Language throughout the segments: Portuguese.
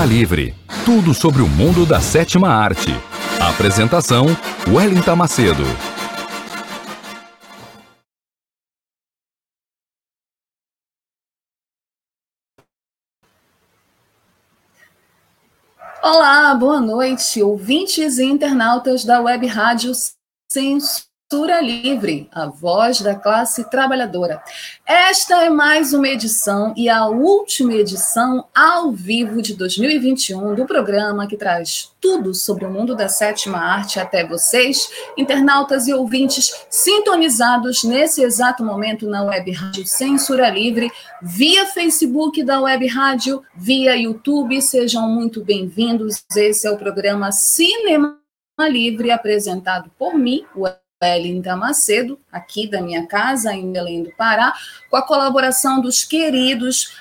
Cinema Livre. Tudo sobre o mundo da sétima arte. Apresentação: Wellington Macedo. Olá, boa noite, ouvintes e internautas da Web Rádio Senso Censura Livre, a voz da classe trabalhadora. Esta é mais uma edição e a última edição ao vivo de 2021 do programa que traz tudo sobre o mundo da sétima arte até vocês, internautas e ouvintes sintonizados nesse exato momento na Web Rádio Censura Livre, via Facebook da Web Rádio, via YouTube. Sejam muito bem-vindos. Esse é o programa Cinema Livre apresentado por mim, o Wellington Macedo, aqui da minha casa, em Belém do Pará, com a colaboração dos queridos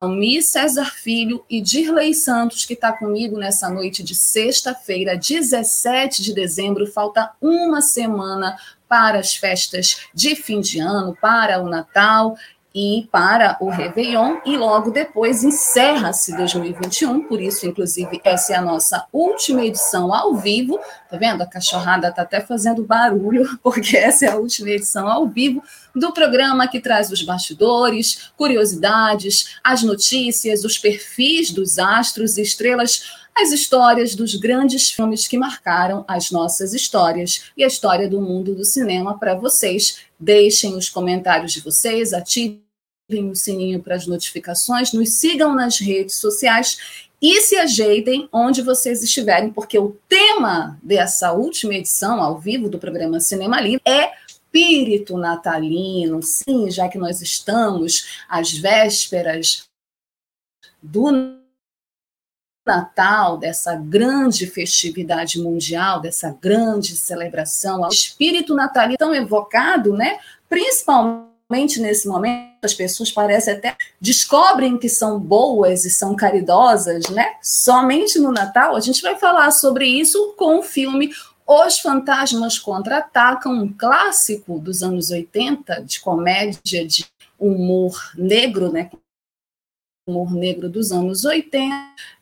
Almir César Filho e Dirley Santos, que está comigo nessa noite de sexta-feira, 17 de dezembro. Falta uma semana para as festas de fim de ano, para o Natal e para o Réveillon, e logo depois encerra-se 2021, por isso, inclusive, essa é a nossa última edição ao vivo, tá vendo? A cachorrada tá até fazendo barulho, porque essa é a última edição ao vivo do programa que traz os bastidores, curiosidades, as notícias, os perfis dos astros e estrelas, as histórias dos grandes filmes que marcaram as nossas histórias e a história do mundo do cinema para vocês. Deixem os comentários de vocês, ativem o sininho para as notificações, nos sigam nas redes sociais e se ajeitem onde vocês estiverem, porque o tema dessa última edição ao vivo do programa Cinema Livre é espírito natalino. Sim, já que nós estamos às vésperas do Natal, dessa grande festividade mundial, dessa grande celebração, o espírito natalino tão evocado, né? Principalmente nesse momento, as pessoas parecem até descobrem que são boas e são caridosas, né? Somente no Natal. A gente vai falar sobre isso com o filme Os Fantasmas Contra-Atacam, um clássico dos anos 80 de comédia de humor negro, né? Humor negro dos anos 80,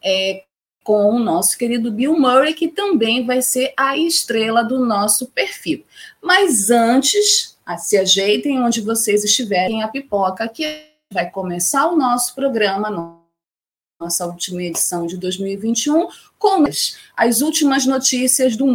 é, com o nosso querido Bill Murray, que também vai ser a estrela do nosso perfil. Mas antes, se ajeitem onde vocês estiverem a pipoca, que vai começar o nosso programa, nossa última edição de 2021, com as últimas notícias do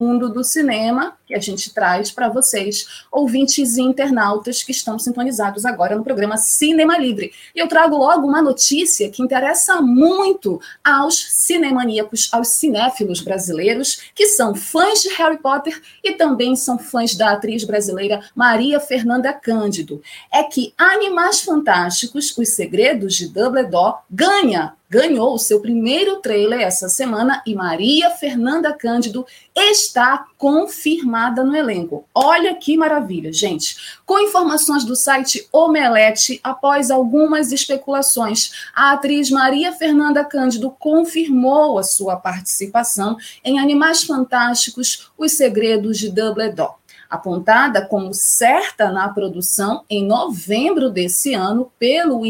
mundo do cinema que a gente traz para vocês, ouvintes e internautas que estão sintonizados agora no programa Cinema Livre. E eu trago logo uma notícia que interessa muito aos cinemaníacos, aos cinéfilos brasileiros, que são fãs de Harry Potter e também são fãs da atriz brasileira Maria Fernanda Cândido. É que Animais Fantásticos, Os Segredos de Dumbledore ganha ganhou o seu primeiro trailer essa semana e Maria Fernanda Cândido está confirmada no elenco. Olha que maravilha, gente. Com informações do site Omelete, após algumas especulações, a atriz Maria Fernanda Cândido confirmou a sua participação em Animais Fantásticos: Os Segredos de Dumbledore apontada como certa na produção em novembro desse ano pelo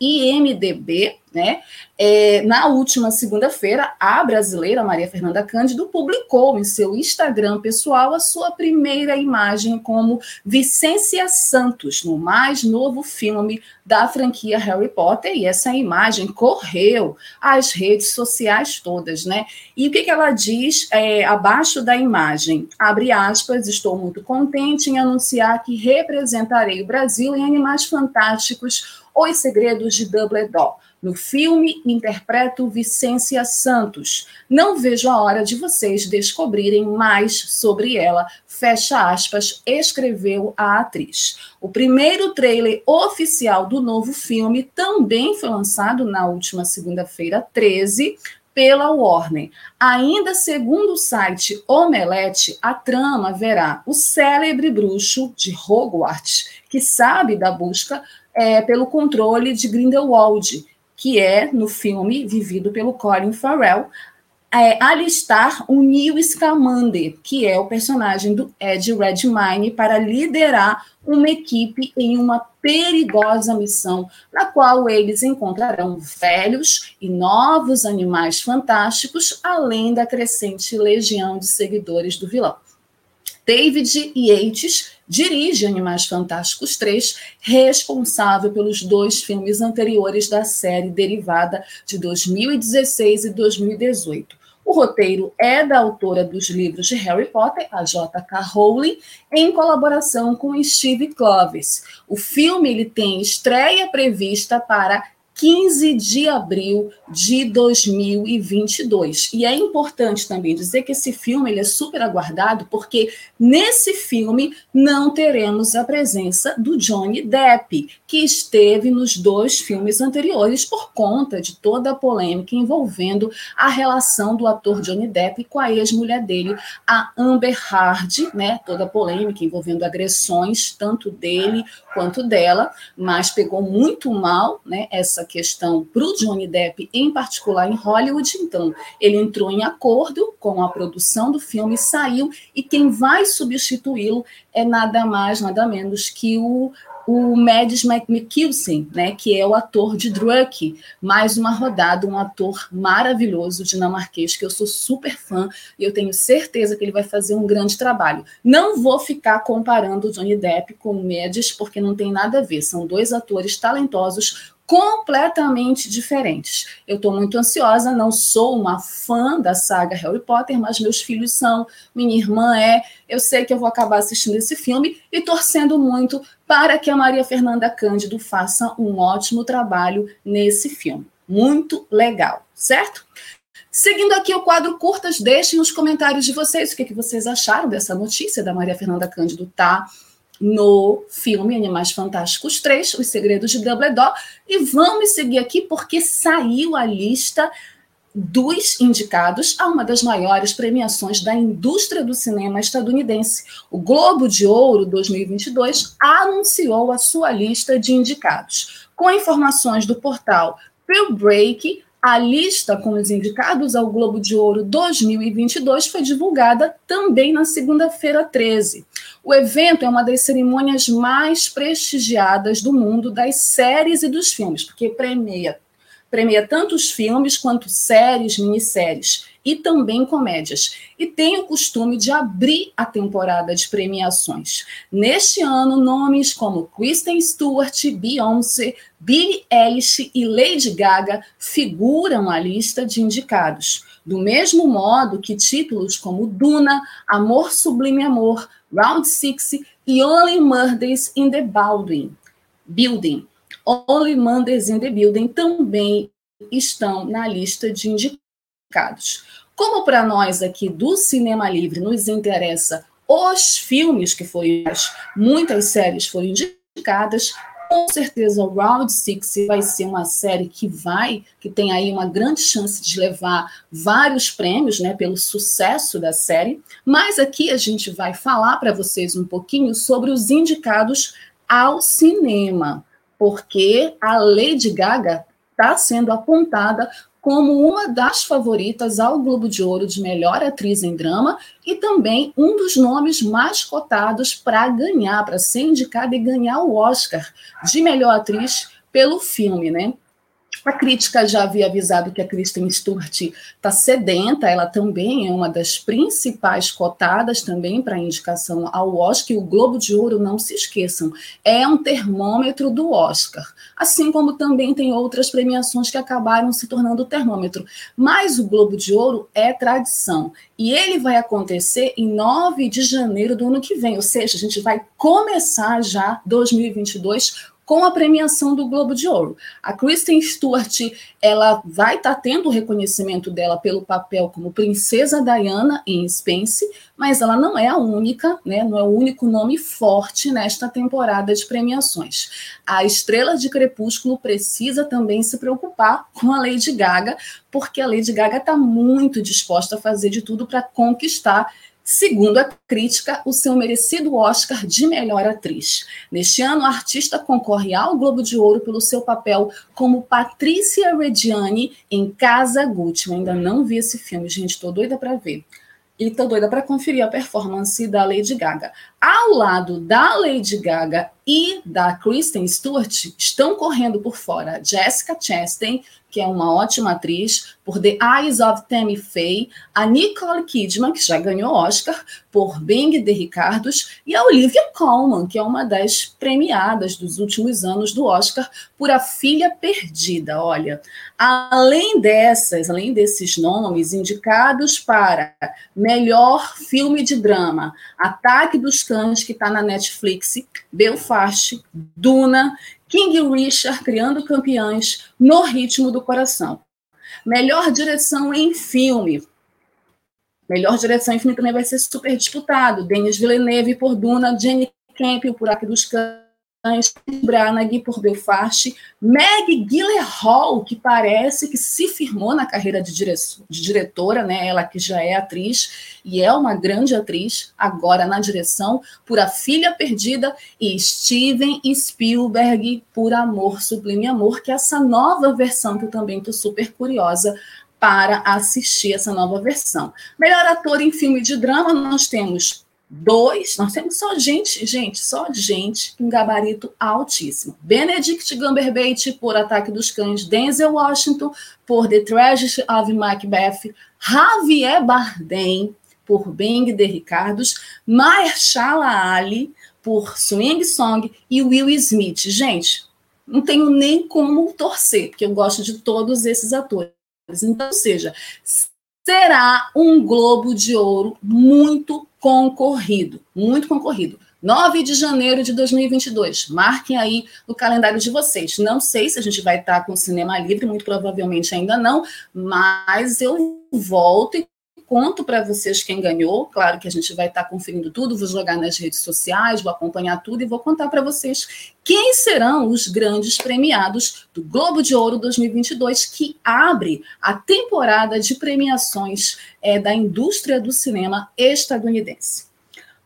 IMDB, né? É, na última segunda-feira, a brasileira Maria Fernanda Cândido publicou em seu Instagram pessoal a sua primeira imagem como Vicência Santos, no mais novo filme da franquia Harry Potter, e essa imagem correu às redes sociais todas, né? E o que, que ela diz é, abaixo da imagem? Abre aspas, estou muito contente em anunciar que representarei o Brasil em Animais Fantásticos, Os Segredos de Dumbledore. No filme, interpreto Vicência Santos. Não vejo a hora de vocês descobrirem mais sobre ela. Fecha aspas, escreveu a atriz. O primeiro trailer oficial do novo filme também foi lançado na última segunda-feira, 13, pela Warner. Ainda segundo o site Omelete, a trama verá o célebre bruxo de Hogwarts, que sabe da busca é, pelo controle de Grindelwald que é, no filme, vivido pelo Colin Farrell, é, alistar o Neil Scamander, que é o personagem do Ed Redmayne, para liderar uma equipe em uma perigosa missão, na qual eles encontrarão velhos e novos animais fantásticos, além da crescente legião de seguidores do vilão. David Yates dirige Animais Fantásticos 3, responsável pelos dois filmes anteriores da série derivada de 2016 e 2018. O roteiro é da autora dos livros de Harry Potter, a J.K. Rowling, em colaboração com Steve Kloves. O filme ele tem estreia prevista para 15 de abril de 2022. E é importante também dizer que esse filme ele é super aguardado, porque nesse filme não teremos a presença do Johnny Depp, que esteve nos dois filmes anteriores por conta de toda a polêmica envolvendo a relação do ator Johnny Depp com a ex-mulher dele, a Amber Heard, né? Toda a polêmica envolvendo agressões tanto dele quanto dela, mas pegou muito mal, né? Essa questão para o Johnny Depp, em particular em Hollywood. Então, ele entrou em acordo com a produção do filme, saiu, e quem vai substituí-lo é nada mais, nada menos que o o Mads Mikkelsen, né, que é o ator de Druk, mais uma rodada, um ator maravilhoso dinamarquês que eu sou super fã e eu tenho certeza que ele vai fazer um grande trabalho. Não vou ficar comparando o Johnny Depp com o Mads porque não tem nada a ver, são dois atores talentosos completamente diferentes. Eu estou muito ansiosa, não sou uma fã da saga Harry Potter, mas meus filhos são, minha irmã é. Eu sei que eu vou acabar assistindo esse filme e torcendo muito para que a Maria Fernanda Cândido faça um ótimo trabalho nesse filme. Muito legal, certo? Seguindo aqui o quadro Curtas, deixem nos comentários de vocês o que, que vocês acharam dessa notícia da Maria Fernanda Cândido tá no filme Animais Fantásticos 3, Os Segredos de Dumbledore. E vamos seguir aqui porque saiu a lista dos indicados a uma das maiores premiações da indústria do cinema estadunidense. O Globo de Ouro 2022 anunciou a sua lista de indicados. Com informações do portal Break, a lista com os indicados ao Globo de Ouro 2022 foi divulgada também na segunda-feira 13. O evento é uma das cerimônias mais prestigiadas do mundo das séries e dos filmes, porque premia premia tanto os filmes quanto séries, minisséries e também comédias. E tem o costume de abrir a temporada de premiações. Neste ano, nomes como Kristen Stewart, Beyoncé, Billie Eilish e Lady Gaga figuram na lista de indicados. Do mesmo modo que títulos como Duna, Amor Sublime Amor, Round Six e Only Murders in the Building, Building Only Mondays in the Building também estão na lista de indicados. Como para nós aqui do Cinema Livre nos interessa os filmes que foram, muitas séries foram indicadas, com certeza o Round Six vai ser uma série que vai, que tem aí uma grande chance de levar vários prêmios, né, pelo sucesso da série. Mas aqui a gente vai falar para vocês um pouquinho sobre os indicados ao cinema porque a Lady Gaga está sendo apontada como uma das favoritas ao Globo de Ouro de melhor atriz em drama e também um dos nomes mais cotados para ganhar, para ser indicada e ganhar o Oscar de melhor atriz pelo filme, né? A crítica já havia avisado que a Kristen Stewart está sedenta, ela também é uma das principais cotadas também para indicação ao Oscar, e o Globo de Ouro, não se esqueçam, é um termômetro do Oscar, assim como também tem outras premiações que acabaram se tornando termômetro. Mas o Globo de Ouro é tradição, e ele vai acontecer em 9 de janeiro do ano que vem, ou seja, a gente vai começar já 2022 com a premiação do Globo de Ouro. A Kristen Stewart, ela vai estar tá tendo o reconhecimento dela pelo papel como Princesa Diana em Spence, mas ela não é a única, né, não é o único nome forte nesta temporada de premiações. A Estrela de Crepúsculo precisa também se preocupar com a Lady Gaga, porque a Lady Gaga está muito disposta a fazer de tudo para conquistar segundo a crítica, o seu merecido Oscar de melhor atriz. Neste ano, a artista concorre ao Globo de Ouro pelo seu papel como Patrícia Reggiani em Casa Gucci. Eu ainda não vi esse filme, gente, estou doida para ver. E estou doida para conferir a performance da Lady Gaga. Ao lado da Lady Gaga e da Kristen Stewart, estão correndo por fora Jessica Chastain, que é uma ótima atriz, por The Eyes of Tammy Faye, a Nicole Kidman, que já ganhou Oscar, por Bing de Ricardos, e a Olivia Colman, que é uma das premiadas dos últimos anos do Oscar, por A Filha Perdida. Olha, além dessas, além desses nomes indicados para melhor filme de drama, Ataque dos Cães, que está na Netflix, Belfast, Duna King Richard criando campeões no ritmo do coração. Melhor direção em filme. Melhor direção em filme também vai ser super disputado. Denis Villeneuve por Duna, Jenny Camp por Aqui dos Cães, Branagh por Belfast, Meg Gyllenhaal, que parece que se firmou na carreira de, de, diretora, né? Ela que já é atriz e é uma grande atriz, agora na direção, por A Filha Perdida, e Steven Spielberg por Amor, Sublime Amor, que é essa nova versão que eu também estou super curiosa para assistir essa nova versão. Melhor ator em filme de drama, nós temos Dois, nós temos só gente, gente, só gente com gabarito altíssimo. Benedict Cumberbatch por Ataque dos Cães, Denzel Washington por The Tragedy of Macbeth, Javier Bardem por Bang de Ricardos, Mahershala Ali por Swing Song e Will Smith. Gente, não tenho nem como torcer, porque eu gosto de todos esses atores. Então, seja, será um Globo de Ouro muito concorrido, muito concorrido. 9 de janeiro de 2022. Marquem aí no calendário de vocês. Não sei se a gente vai estar com o cinema livre, muito provavelmente ainda não, mas eu volto e conto para vocês quem ganhou. Claro que a gente vai estar conferindo tudo, vou jogar nas redes sociais, vou acompanhar tudo e vou contar para vocês quem serão os grandes premiados do Globo de Ouro 2022, que abre a temporada de premiações é, da indústria do cinema estadunidense.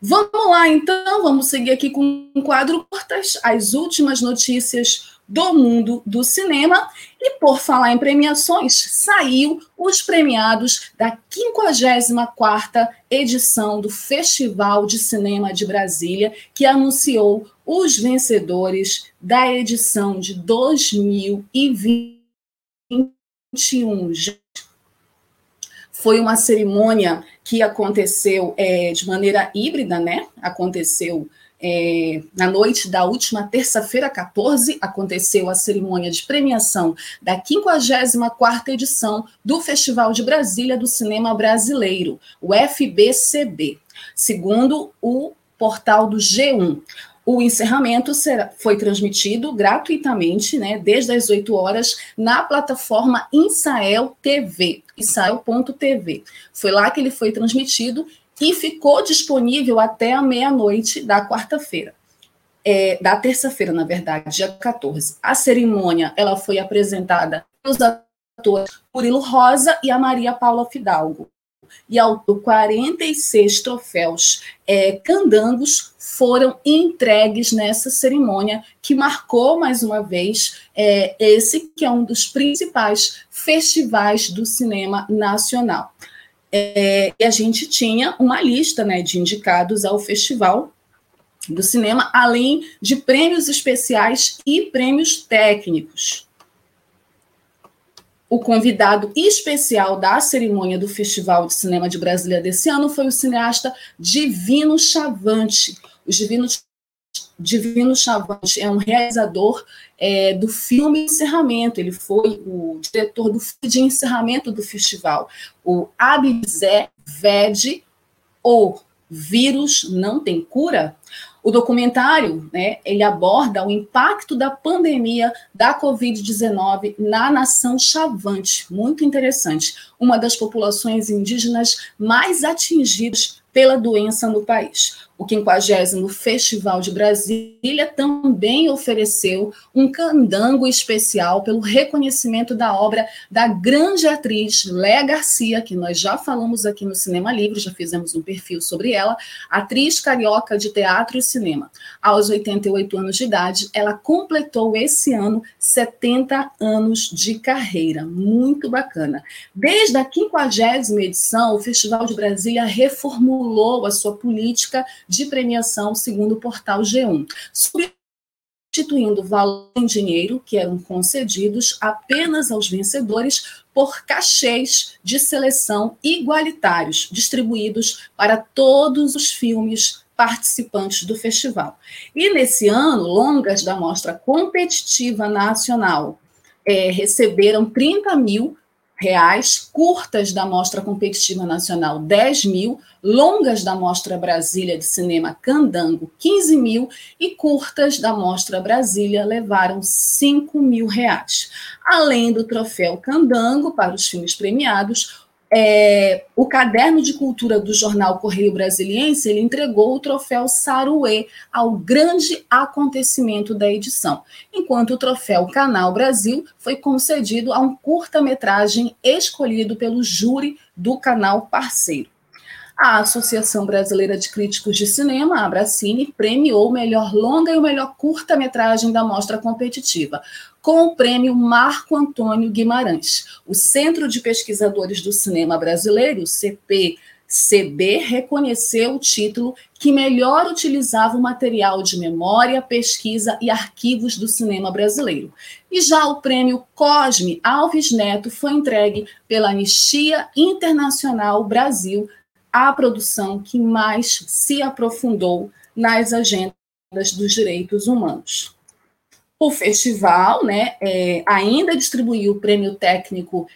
Vamos lá, então, vamos seguir aqui com um quadro curtas, as últimas notícias do mundo do cinema. E por falar em premiações, saiu os premiados da 54ª edição do Festival de Cinema de Brasília, que anunciou os vencedores da edição de 2021. Foi uma cerimônia que aconteceu é, de maneira híbrida, né? Aconteceu é, na noite da última terça-feira, 14, aconteceu a cerimônia de premiação da 54ª edição do Festival de Brasília do Cinema Brasileiro, o FBCB, segundo o portal do G1. O encerramento será, foi transmitido gratuitamente, né, desde as 8 horas, na plataforma Insael TV, Insael.tv. Foi lá que ele foi transmitido e ficou disponível até a meia-noite da quarta-feira. É, da terça-feira, na verdade, dia 14. A cerimônia ela foi apresentada pelos atores Murilo Rosa e a Maria Paula Fidalgo. E ao 46 troféus é, candangos foram entregues nessa cerimônia, que marcou mais uma vez é, esse que é um dos principais festivais do cinema nacional é, e a gente tinha uma lista né, de indicados ao festival do cinema, além de prêmios especiais e prêmios técnicos. o convidado especial da cerimônia do Festival de Cinema de Brasília desse ano foi o cineasta Divino Chavante. O Divino, Divino Chavante é um realizador é, do filme Encerramento, ele foi o diretor do de encerramento do festival, o Abizé Ved, O Vírus Não Tem Cura, o documentário, né, ele aborda o impacto da pandemia da Covid-19 na nação Chavante, muito interessante, uma das populações indígenas mais atingidas pela doença no país. O 50 Festival de Brasília também ofereceu um candango especial pelo reconhecimento da obra da grande atriz Léa Garcia, que nós já falamos aqui no Cinema Livre, já fizemos um perfil sobre ela, atriz carioca de teatro e cinema. Aos 88 anos de idade, ela completou esse ano 70 anos de carreira. Muito bacana. Desde a 50 edição, o Festival de Brasília reformulou a sua política de premiação, segundo o portal G1, substituindo valor em dinheiro que eram concedidos apenas aos vencedores por cachês de seleção igualitários, distribuídos para todos os filmes participantes do festival. E nesse ano, longas da Mostra Competitiva Nacional é, receberam 30 mil reais, curtas da Mostra Competitiva Nacional 10 mil, longas da Mostra Brasília de Cinema Candango 15 mil e curtas da Mostra Brasília levaram 5 mil reais. Além do troféu Candango para os filmes premiados, é, o caderno de cultura do jornal Correio Brasiliense ele entregou o troféu Saruê ao grande acontecimento da edição, enquanto o troféu Canal Brasil foi concedido a um curta-metragem escolhido pelo júri do canal parceiro. A Associação Brasileira de Críticos de Cinema, a Abracine, premiou o melhor longa e o melhor curta-metragem da mostra competitiva, com o prêmio Marco Antônio Guimarães. O Centro de Pesquisadores do Cinema Brasileiro, CP, CB reconheceu o título que melhor utilizava o material de memória, pesquisa e arquivos do cinema brasileiro. E já o prêmio Cosme Alves Neto foi entregue pela Anistia Internacional Brasil a produção que mais se aprofundou nas agendas dos direitos humanos. O festival né, é, ainda distribuiu o prêmio técnico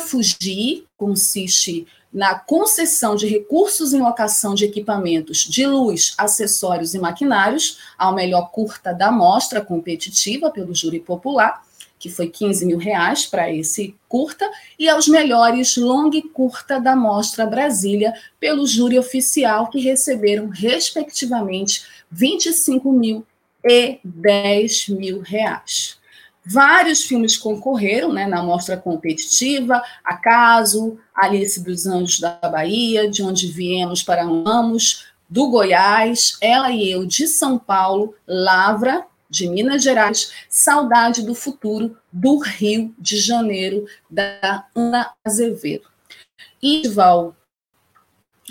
Fugi, consiste na concessão de recursos em locação de equipamentos de luz, acessórios e maquinários ao melhor curta da mostra competitiva pelo júri popular que foi 15 mil reais para esse curta, e aos melhores longa e curta da Mostra Brasília, pelo júri oficial, que receberam, respectivamente, 25 mil e 10 mil reais. Vários filmes concorreram né, na mostra competitiva, Acaso, Alice dos Anjos da Bahia, De Onde Viemos para Amamos, do Goiás, Ela e Eu de São Paulo, Lavra, de Minas Gerais, Saudade do Futuro, do Rio de Janeiro, da Ana Azevedo. E Val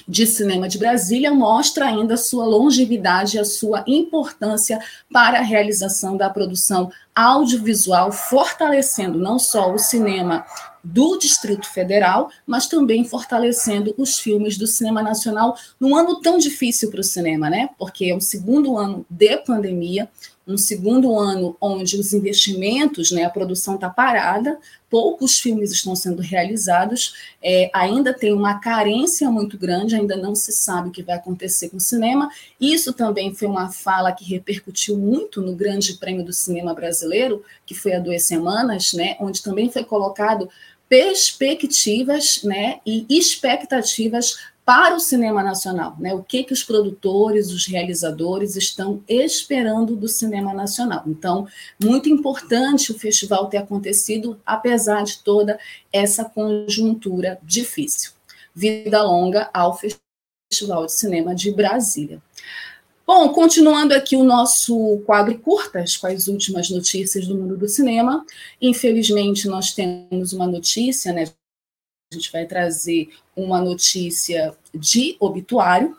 de Cinema de Brasília mostra ainda a sua longevidade e a sua importância para a realização da produção audiovisual, fortalecendo não só o cinema do Distrito Federal, mas também fortalecendo os filmes do cinema nacional num ano tão difícil para o cinema, né? Porque é o segundo ano de pandemia, um segundo ano onde os investimentos, né, a produção está parada, poucos filmes estão sendo realizados, é, ainda tem uma carência muito grande, ainda não se sabe o que vai acontecer com o cinema. Isso também foi uma fala que repercutiu muito no Grande Prêmio do Cinema Brasileiro, que foi há duas semanas, né, onde também foi colocado perspectivas né, e expectativas para o cinema nacional, né? O que que os produtores, os realizadores estão esperando do cinema nacional? Então, muito importante o festival ter acontecido apesar de toda essa conjuntura difícil. Vida longa ao Festival de Cinema de Brasília. Bom, continuando aqui o nosso quadro curtas com as últimas notícias do mundo do cinema. Infelizmente, nós temos uma notícia, né? A gente vai trazer uma notícia de obituário.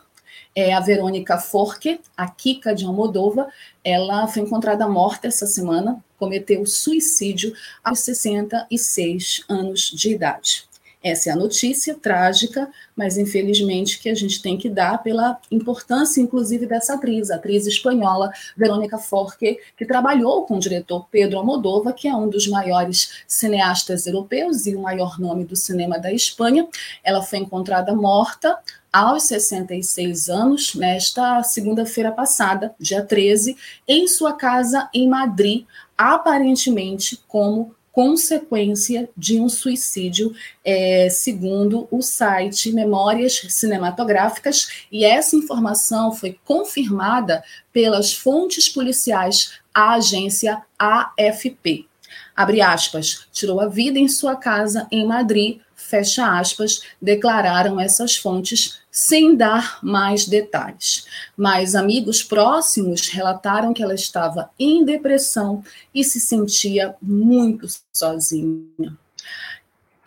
é a Verônica Forque, a Kika de Almodova. Ela foi encontrada morta essa semana, cometeu suicídio aos 66 anos de idade. Essa é a notícia trágica, mas infelizmente que a gente tem que dar pela importância, inclusive, dessa atriz, a atriz espanhola Verônica Forque, que trabalhou com o diretor Pedro Almodova, que é um dos maiores cineastas europeus e o maior nome do cinema da Espanha. Ela foi encontrada morta aos 66 anos, nesta segunda-feira passada, dia 13, em sua casa em Madrid, aparentemente como consequência de um suicídio, é, segundo o site Memórias Cinematográficas, e essa informação foi confirmada pelas fontes policiais à agência AFP. Abre aspas, tirou a vida em sua casa em Madrid, fecha aspas, declararam essas fontes sem dar mais detalhes. Mas amigos próximos relataram que ela estava em depressão e se sentia muito sozinha.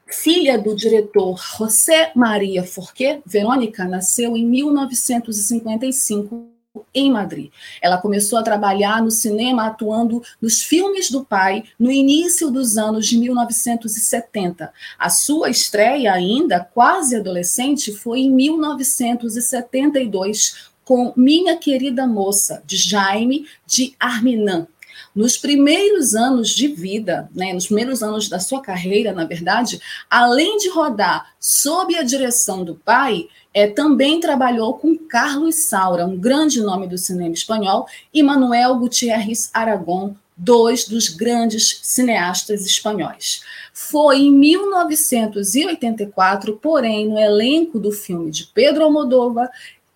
Filha do diretor José Maria Forqué, Verônica nasceu em 1955 em Madrid. Ela começou a trabalhar no cinema atuando nos filmes do pai no início dos anos de 1970. A sua estreia, ainda quase adolescente, foi em 1972 com Minha Querida Moça, de Jaime de Arminan. Nos primeiros anos de vida, né, nos primeiros anos da sua carreira, na verdade, além de rodar sob a direção do pai, é, também trabalhou com Carlos Saura, um grande nome do cinema espanhol, e Manuel Gutierrez Aragón, dois dos grandes cineastas espanhóis. Foi em 1984, porém, no elenco do filme de Pedro Almodóvar,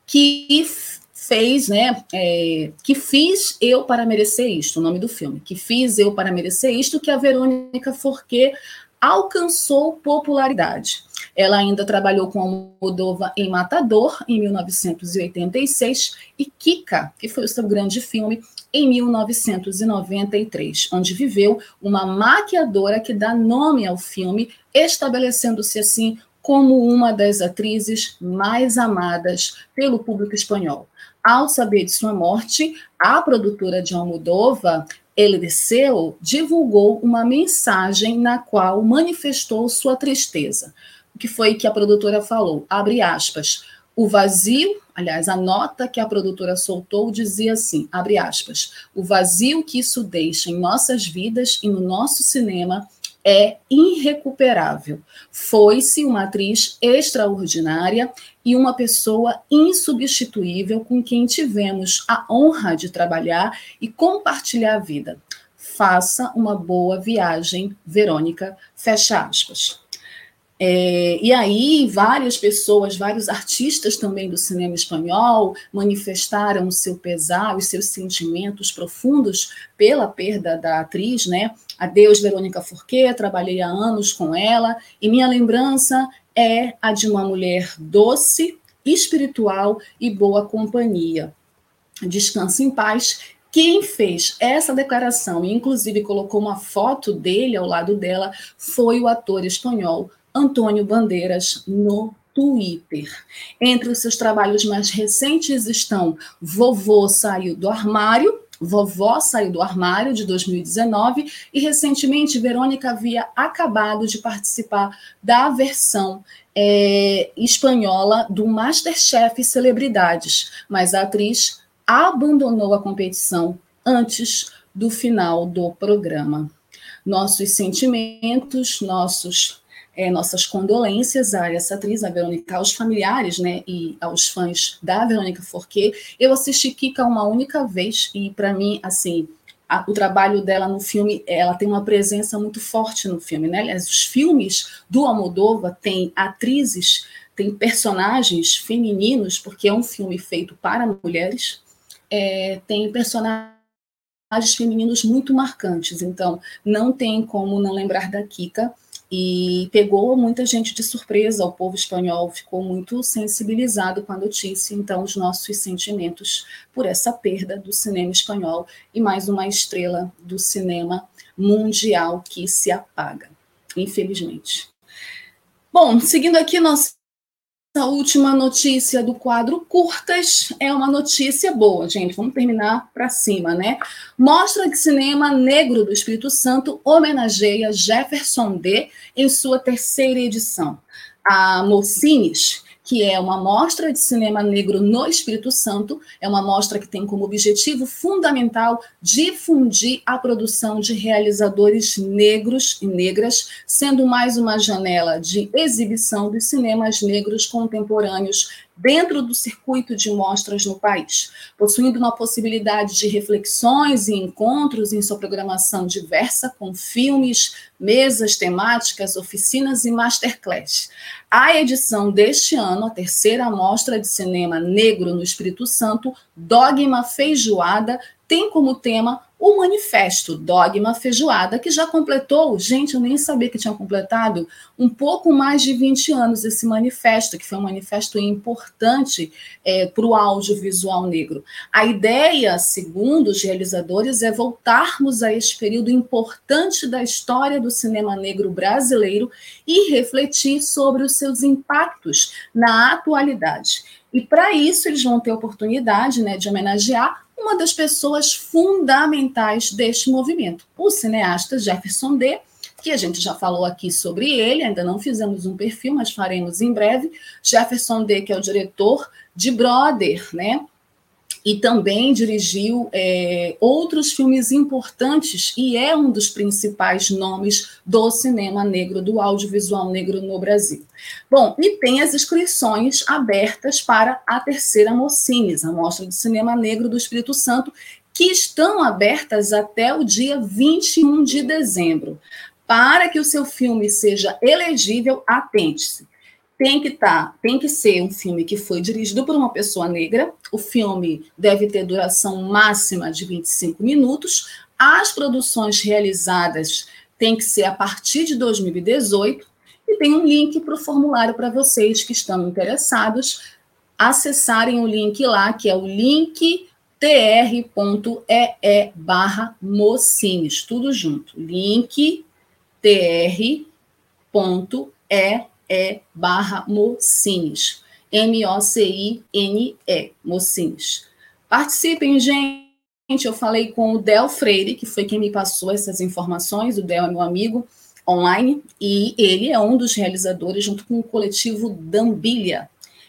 que fez, né, é, que fiz eu para merecer isto, o nome do filme, que fiz eu para merecer isto, que a Verônica Forquet alcançou popularidade. Ela ainda trabalhou com Moldova em Matador, em 1986, e Kika, que foi o seu grande filme, em 1993, onde viveu uma maquiadora que dá nome ao filme, estabelecendo-se assim como uma das atrizes mais amadas pelo público espanhol. Ao saber de sua morte, a produtora de Almodova Eliseu divulgou uma mensagem na qual manifestou sua tristeza. O que foi que a produtora falou? Abre aspas. O vazio, aliás, a nota que a produtora soltou dizia assim, abre aspas, o vazio que isso deixa em nossas vidas e no nosso cinema é irrecuperável. Foi-se uma atriz extraordinária e uma pessoa insubstituível com quem tivemos a honra de trabalhar e compartilhar a vida. Faça uma boa viagem, Verônica. Fecha aspas. É, e aí, várias pessoas, vários artistas também do cinema espanhol manifestaram o seu pesar, os seus sentimentos profundos pela perda da atriz, né? Adeus, Verônica Forquet, trabalhei há anos com ela, e minha lembrança é a de uma mulher doce, espiritual e boa companhia. Descanse em paz. Quem fez essa declaração e, inclusive, colocou uma foto dele ao lado dela foi o ator espanhol Antônio Bandeiras no Twitter. Entre os seus trabalhos mais recentes estão Vovô Saiu do Armário, Vovó Saiu do Armário, de 2019, e recentemente Verônica havia acabado de participar da versão é, espanhola do Masterchef Celebridades, mas a atriz abandonou a competição antes do final do programa. Nossos sentimentos, nossos é, nossas condolências a essa atriz, a Verônica, aos familiares né, e aos fãs da Verônica Forquet. Eu assisti Kika uma única vez e, para mim, assim, a, o trabalho dela no filme, ela tem uma presença muito forte no filme. Né? Aliás, os filmes do Almodova têm atrizes, têm personagens femininos, porque é um filme feito para mulheres, é, tem personagens femininos muito marcantes. Então, não tem como não lembrar da Kika e pegou muita gente de surpresa. O povo espanhol ficou muito sensibilizado com a notícia. Então, os nossos sentimentos por essa perda do cinema espanhol e mais uma estrela do cinema mundial que se apaga, infelizmente. Bom, seguindo aqui nosso essa última notícia do quadro Curtas é uma notícia boa, gente. Vamos terminar para cima, né? Mostra que Cinema Negro do Espírito Santo homenageia Jefferson D em sua terceira edição. A Mocines que é uma mostra de cinema negro no Espírito Santo. É uma mostra que tem como objetivo fundamental difundir a produção de realizadores negros e negras, sendo mais uma janela de exibição dos cinemas negros contemporâneos dentro do circuito de mostras no país, possuindo uma possibilidade de reflexões e encontros em sua programação diversa, com filmes, mesas temáticas, oficinas e masterclass. A edição deste ano, a terceira mostra de cinema negro no Espírito Santo, Dogma Feijoada, tem como tema o manifesto Dogma Feijoada, que já completou, gente, eu nem sabia que tinha completado, um pouco mais de 20 anos esse manifesto, que foi um manifesto importante é, para o audiovisual negro. A ideia, segundo os realizadores, é voltarmos a este período importante da história do cinema negro brasileiro e refletir sobre os seus impactos na atualidade. E para isso eles vão ter oportunidade né, de homenagear uma das pessoas fundamentais deste movimento, o cineasta Jefferson D., que a gente já falou aqui sobre ele, ainda não fizemos um perfil, mas faremos em breve. Jefferson D., que é o diretor de Brother, né? E também dirigiu é, outros filmes importantes e é um dos principais nomes do cinema negro, do audiovisual negro no Brasil. Bom, e tem as inscrições abertas para a terceira Mocines, a Mostra de Cinema Negro do Espírito Santo, que estão abertas até o dia 21 de dezembro. Para que o seu filme seja elegível, atente-se tem que tá, tem que ser um filme que foi dirigido por uma pessoa negra. O filme deve ter duração máxima de 25 minutos. As produções realizadas têm que ser a partir de 2018 e tem um link para o formulário para vocês que estão interessados acessarem o link lá, que é o link tr.ee barra mocines, tudo junto. Link tr.ee e barra Mocines. M-O-C-I-N-E, Mocines. Participem, gente. Eu falei com o Del Freire, que foi quem me passou essas informações. O Del é meu amigo online e ele é um dos realizadores, junto com o coletivo Dambilha,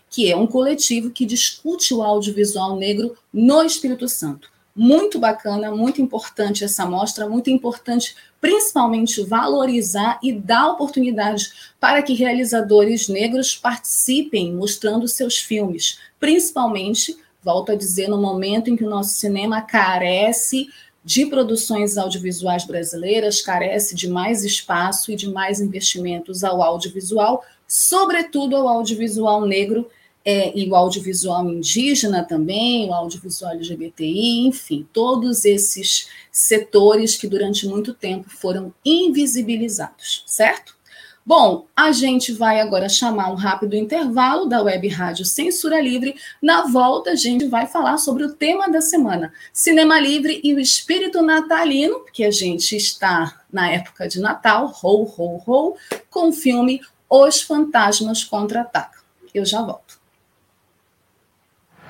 que é um coletivo que discute o audiovisual negro no Espírito Santo. Muito bacana, muito importante essa mostra, muito importante principalmente valorizar e dar oportunidade para que realizadores negros participem mostrando seus filmes, principalmente, volto a dizer, no momento em que o nosso cinema carece de produções audiovisuais brasileiras, carece de mais espaço e de mais investimentos ao audiovisual, sobretudo ao audiovisual negro é, e o audiovisual indígena também, o audiovisual LGBTI, enfim, todos esses setores que durante muito tempo foram invisibilizados, certo? Bom, a gente vai agora chamar um rápido intervalo da Web Rádio Censura Livre. Na volta, a gente vai falar sobre o tema da semana: Cinema Livre e o espírito natalino, que a gente está na época de Natal, ho, ho, ho, com o filme Os Fantasmas Contra-Atacam. Eu já volto.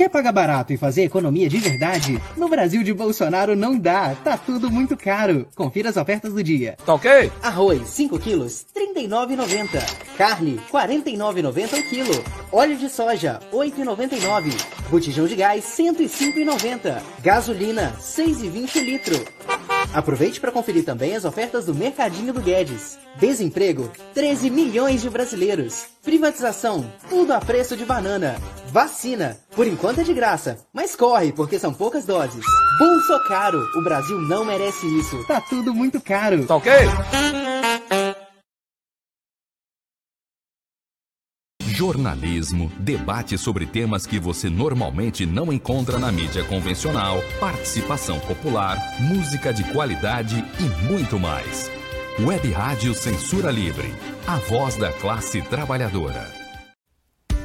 Quer pagar barato e fazer economia de verdade? No Brasil de Bolsonaro não dá, tá tudo muito caro. Confira as ofertas do dia. Tá ok? Arroz, 5 quilos, R$ 39,90. Carne, R$ 49,90 o quilo. Óleo de soja, R$ 8,99. Botijão de gás, R$ 105,90. Gasolina, R$ 6,20 litro. Aproveite para conferir também as ofertas do Mercadinho do Guedes. Desemprego, 13 milhões de brasileiros. Privatização, tudo a preço de banana. Vacina, por enquanto é de graça, mas corre porque são poucas doses. Bolso caro, o Brasil não merece isso. Tá tudo muito caro. Tá ok? jornalismo, debate sobre temas que você normalmente não encontra na mídia convencional, participação popular, música de qualidade e muito mais. Web Rádio Censura Livre, a voz da classe trabalhadora.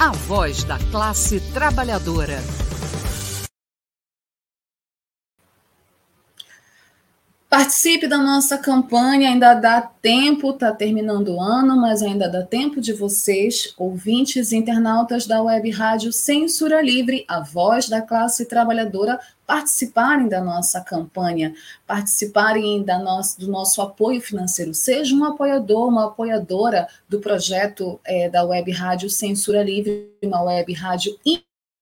A voz da classe trabalhadora. Participe da nossa campanha, ainda dá tempo, está terminando o ano, mas ainda dá tempo de vocês, ouvintes e internautas da Web Rádio Censura Livre, a voz da classe trabalhadora, participarem da nossa campanha, participarem da nossa, do nosso apoio financeiro. Seja um apoiador, uma apoiadora do projeto é, da Web Rádio Censura Livre, uma web rádio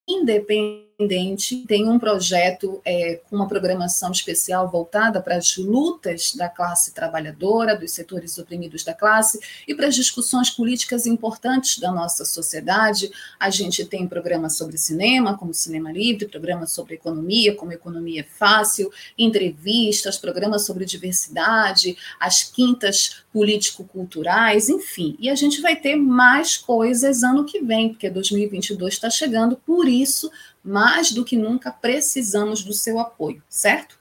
independente independente, tem um projeto é, com uma programação especial voltada para as lutas da classe trabalhadora, dos setores oprimidos da classe e para as discussões políticas importantes da nossa sociedade. A gente tem programas sobre cinema, como Cinema Livre, programas sobre economia, como Economia Fácil, entrevistas, programas sobre diversidade, as quintas político-culturais, enfim. E a gente vai ter mais coisas ano que vem, porque 2022 está chegando, por isso mais do que nunca precisamos do seu apoio, certo?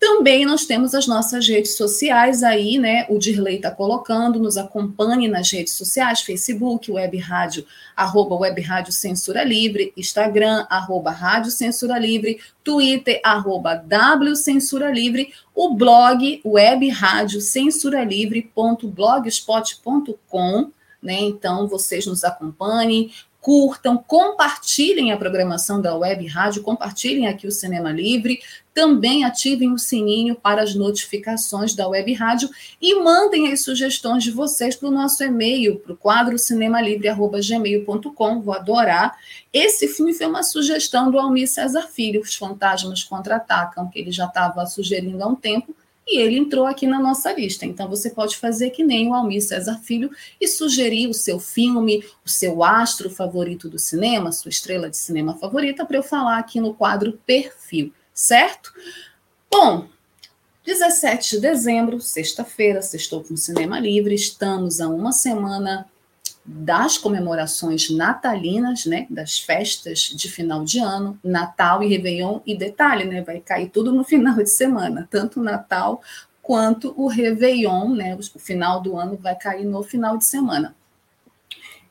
Também nós temos as nossas redes sociais aí, né? O Dirley está colocando, nos acompanhe nas redes sociais, Facebook, Web Rádio, arroba Web Rádio Censura Livre, Instagram, arroba Rádio Censura Livre, Twitter, arroba W Censura Livre, o blog Web Rádio Censura Livre.blogspot.com, né? Então, vocês nos acompanhem, curtam, compartilhem a programação da Web Rádio, compartilhem aqui o Cinema Livre, também ativem o sininho para as notificações da Web Rádio e mandem as sugestões de vocês para o nosso e-mail, para o quadro cinemalivre.gmail.com. Vou adorar. Esse filme foi uma sugestão do Almir César Filho, Os Fantasmas Contra-Atacam, que ele já estava sugerindo há um tempo, e ele entrou aqui na nossa lista. Então você pode fazer que nem o Almir César Filho e sugerir o seu filme, o seu astro favorito do cinema, sua estrela de cinema favorita, para eu falar aqui no quadro Perfil, certo? Bom, 17 de dezembro, sexta-feira, sextou com Cinema Livre, estamos a uma semana das comemorações natalinas, né, das festas de final de ano, Natal e Réveillon, e detalhe, né, vai cair tudo no final de semana, tanto o Natal quanto o Réveillon, né, o final do ano vai cair no final de semana.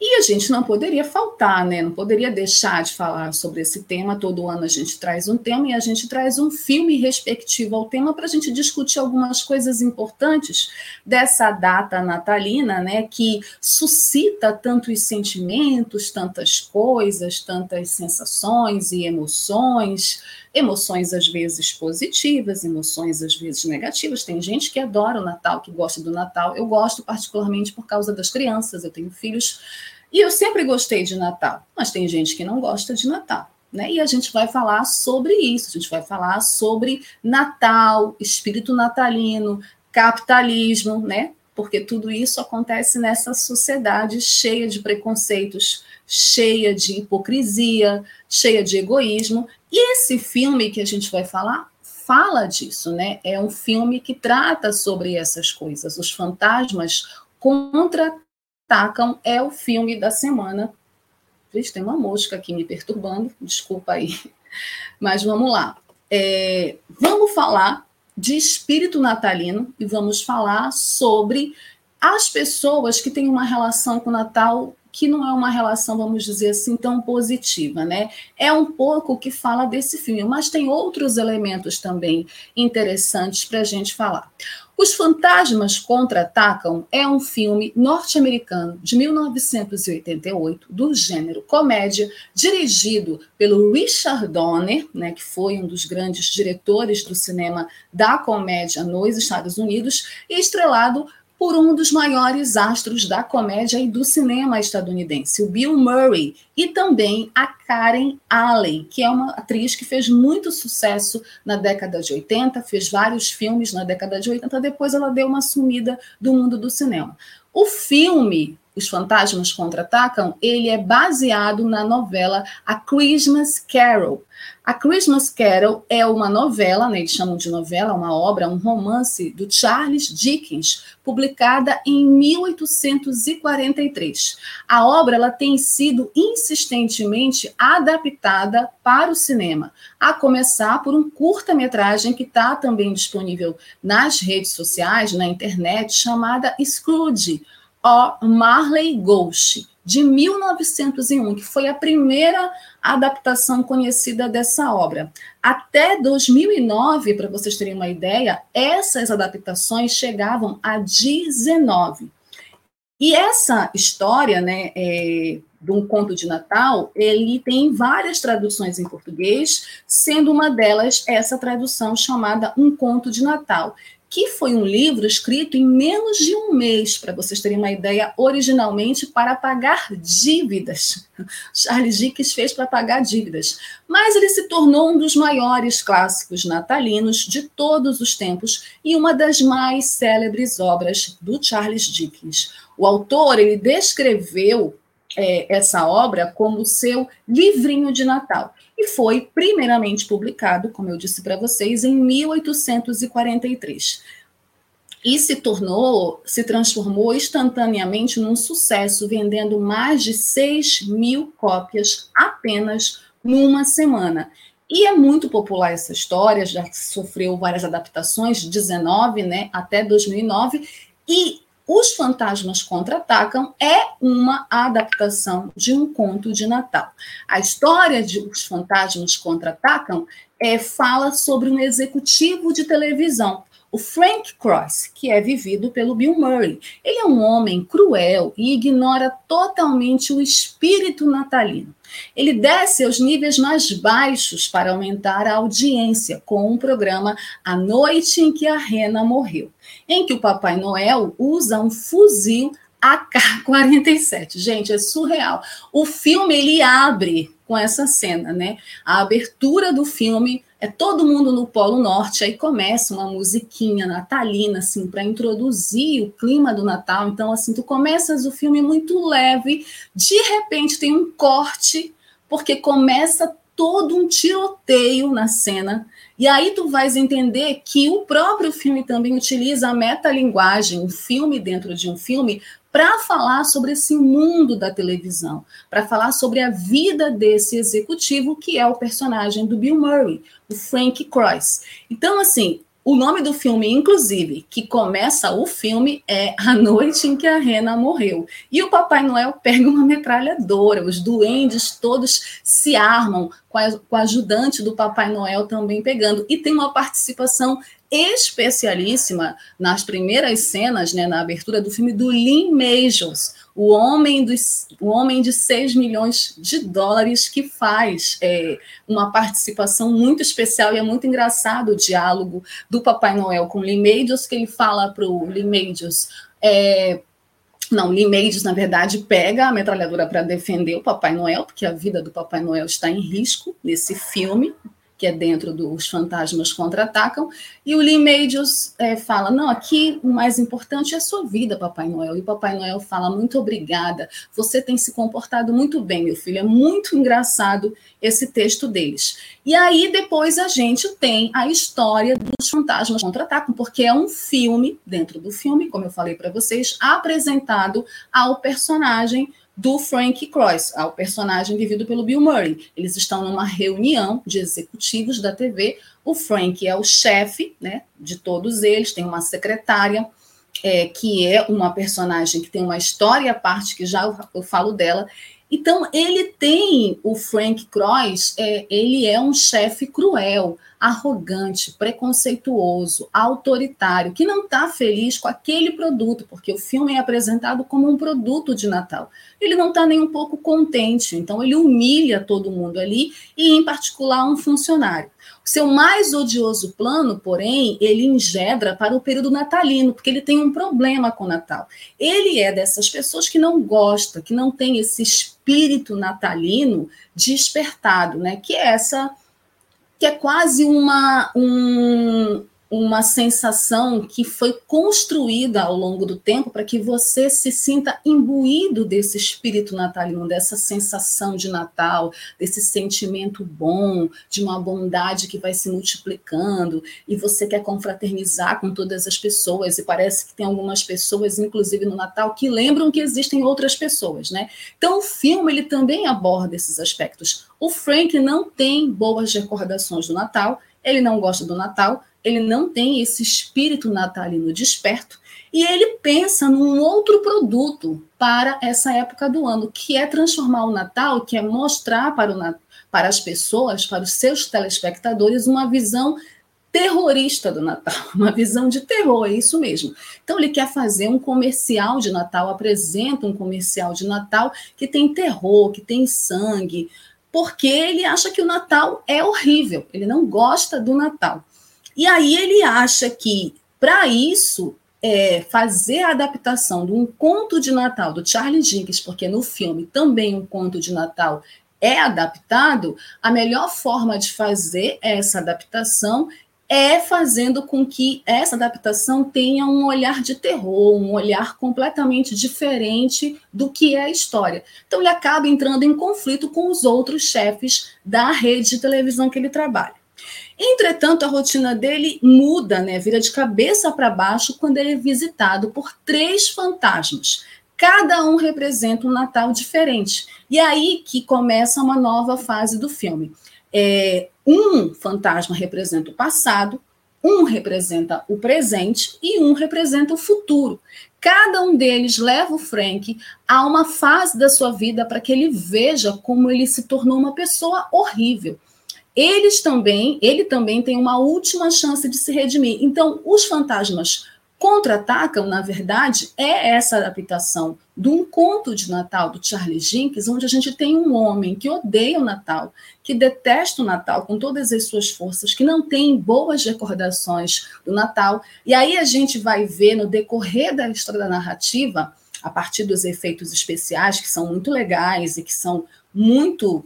E a gente não poderia faltar, né? Não poderia deixar de falar sobre esse tema. Todo ano a gente traz um tema e a gente traz um filme respectivo ao tema para a gente discutir algumas coisas importantes dessa data natalina, né? Que suscita tantos sentimentos, tantas coisas, tantas sensações e emoções. Emoções às vezes positivas, emoções às vezes negativas. Tem gente que adora o Natal, que gosta do Natal. Eu gosto particularmente por causa das crianças. Eu tenho filhos e eu sempre gostei de Natal, mas tem gente que não gosta de Natal. Né? E a gente vai falar sobre isso, a gente vai falar sobre Natal, espírito natalino, capitalismo, né? Porque tudo isso acontece nessa sociedade cheia de preconceitos, cheia de hipocrisia, cheia de egoísmo. E esse filme que a gente vai falar fala disso, né? É um filme que trata sobre essas coisas. Os fantasmas contra-atacam é o filme da semana. Vixe, tem uma mosca aqui me perturbando, desculpa aí. Mas vamos lá. É, vamos falar de espírito natalino e vamos falar sobre as pessoas que têm uma relação com o Natal que não é uma relação, vamos dizer assim, tão positiva, né? É um pouco que fala desse filme, mas tem outros elementos também interessantes para a gente falar. Os Fantasmas Contra-Atacam é um filme norte-americano de 1988, do gênero comédia, dirigido pelo Richard Donner, né, que foi um dos grandes diretores do cinema da comédia nos Estados Unidos, e estrelado por um dos maiores astros da comédia e do cinema estadunidense, o Bill Murray, e também a Karen Allen, que é uma atriz que fez muito sucesso na década de 80, fez vários filmes na década de 80, depois ela deu uma sumida do mundo do cinema. O filme os Fantasmas Contra-Atacam, ele é baseado na novela A Christmas Carol. A Christmas Carol é uma novela, né, eles chamam de novela, uma obra, um romance do Charles Dickens, publicada em 1843. A obra ela tem sido insistentemente adaptada para o cinema, a começar por um curta-metragem que está também disponível nas redes sociais, na internet, chamada Scrooge, o Marley Ghost, de 1901, que foi a primeira adaptação conhecida dessa obra. Até 2009, para vocês terem uma ideia, essas adaptações chegavam a 19. E essa história, né, é, de um conto de Natal, ele tem várias traduções em português, sendo uma delas essa tradução chamada Um Conto de Natal, que foi um livro escrito em menos de um mês, para vocês terem uma ideia, originalmente para pagar dívidas. Charles Dickens fez para pagar dívidas, mas ele se tornou um dos maiores clássicos natalinos de todos os tempos e uma das mais célebres obras do Charles Dickens. O autor ele descreveu é, essa obra como seu livrinho de Natal e foi primeiramente publicado, como eu disse para vocês, em 1843. E se tornou, se transformou instantaneamente num sucesso, vendendo mais de 6 mil cópias apenas numa semana. E é muito popular essa história, já sofreu várias adaptações, 19, né, até 2009, e os Fantasmas Contra-Atacam é uma adaptação de um conto de Natal. A história de Os Fantasmas Contra-Atacam é, fala sobre um executivo de televisão, o Frank Cross, que é vivido pelo Bill Murray. Ele é um homem cruel e ignora totalmente o espírito natalino. Ele desce aos níveis mais baixos para aumentar a audiência com o programa A Noite em que a Rena Morreu, em que o Papai Noel usa um fuzil AK-47. Gente, é surreal. O filme ele abre com essa cena, né? A abertura do filme é todo mundo no Polo Norte, aí começa uma musiquinha natalina, assim, para introduzir o clima do Natal. Então, assim, tu começas o filme muito leve, de repente tem um corte, porque começa todo um tiroteio na cena, e aí tu vais entender que o próprio filme também utiliza a metalinguagem, um filme dentro de um filme, para falar sobre esse mundo da televisão, para falar sobre a vida desse executivo que é o personagem do Bill Murray, o Frank Cross. Então, assim, o nome do filme, inclusive, que começa o filme é A Noite em que a Rena Morreu. E o Papai Noel pega uma metralhadora, os duendes todos se armam com a, a ajudante do Papai Noel também pegando. E tem uma participação especialíssima nas primeiras cenas, né, na abertura do filme, do Lynn Majors, o homem, dos, o homem de 6 milhões de dólares que faz é, uma participação muito especial e é muito engraçado o diálogo do Papai Noel com Lee Majors, que ele fala para o Lee Majors, é, não, Lee Majors, na verdade, pega a metralhadora para defender o Papai Noel, porque a vida do Papai Noel está em risco nesse filme, que é dentro dos Fantasmas Contra-Atacam, e o Lee Majors é, fala, não, aqui o mais importante é a sua vida, Papai Noel, e Papai Noel fala, muito obrigada, você tem se comportado muito bem, meu filho, é muito engraçado esse texto deles. E aí depois a gente tem a história dos Fantasmas Contra-Atacam, porque é um filme, dentro do filme, como eu falei para vocês, apresentado ao personagem do Frank Cross, ao personagem vivido pelo Bill Murray. Eles estão numa reunião de executivos da TV. O Frank é o chefe né, de todos eles, tem uma secretária, é, que é uma personagem que tem uma história à parte, que já eu, falo dela. Então, ele tem, o Frank Cross, é, ele é um chefe cruel, arrogante, preconceituoso, autoritário, que não está feliz com aquele produto, porque o filme é apresentado como um produto de Natal. Ele não está nem um pouco contente, então ele humilha todo mundo ali, e em particular um funcionário. O seu mais odioso plano, porém, ele engendra para o período natalino, porque ele tem um problema com o Natal. Ele é dessas pessoas que não gosta, que não tem esse espírito natalino despertado, né? Que é essa que é quase uma, um, uma sensação que foi construída ao longo do tempo para que você se sinta imbuído desse espírito natalino, dessa sensação de Natal, desse sentimento bom, de uma bondade que vai se multiplicando e você quer confraternizar com todas as pessoas e parece que tem algumas pessoas, inclusive no Natal, que lembram que existem outras pessoas, né? Então o filme ele também aborda esses aspectos. O Frank não tem boas recordações do Natal, ele não gosta do Natal, ele não tem esse espírito natalino desperto e ele pensa num outro produto para essa época do ano, que é transformar o Natal, que é mostrar para, o, para as pessoas, para os seus telespectadores, uma visão terrorista do Natal, uma visão de terror, é isso mesmo. Então ele quer fazer um comercial de Natal, apresenta um comercial de Natal que tem terror, que tem sangue, porque ele acha que o Natal é horrível, ele não gosta do Natal. E aí ele acha que, para isso, é, fazer a adaptação de um conto de Natal do Charlie Dickens, porque no filme também um conto de Natal é adaptado, a melhor forma de fazer essa adaptação é fazendo com que essa adaptação tenha um olhar de terror, um olhar completamente diferente do que é a história. Então, ele acaba entrando em conflito com os outros chefes da rede de televisão que ele trabalha. Entretanto, a rotina dele muda, né? Vira de cabeça para baixo quando ele é visitado por três fantasmas. Cada um representa um Natal diferente. E é aí que começa uma nova fase do filme. É, um fantasma representa o passado, um representa o presente e um representa o futuro. Cada um deles leva o Frank a uma fase da sua vida para que ele veja como ele se tornou uma pessoa horrível eles também, ele também tem uma última chance de se redimir. Então, os fantasmas contra-atacam, na verdade, é essa adaptação de um conto de Natal do Charles Jenkins, onde a gente tem um homem que odeia o Natal, que detesta o Natal com todas as suas forças, que não tem boas recordações do Natal. E aí a gente vai ver no decorrer da história da narrativa, a partir dos efeitos especiais, que são muito legais e que são muito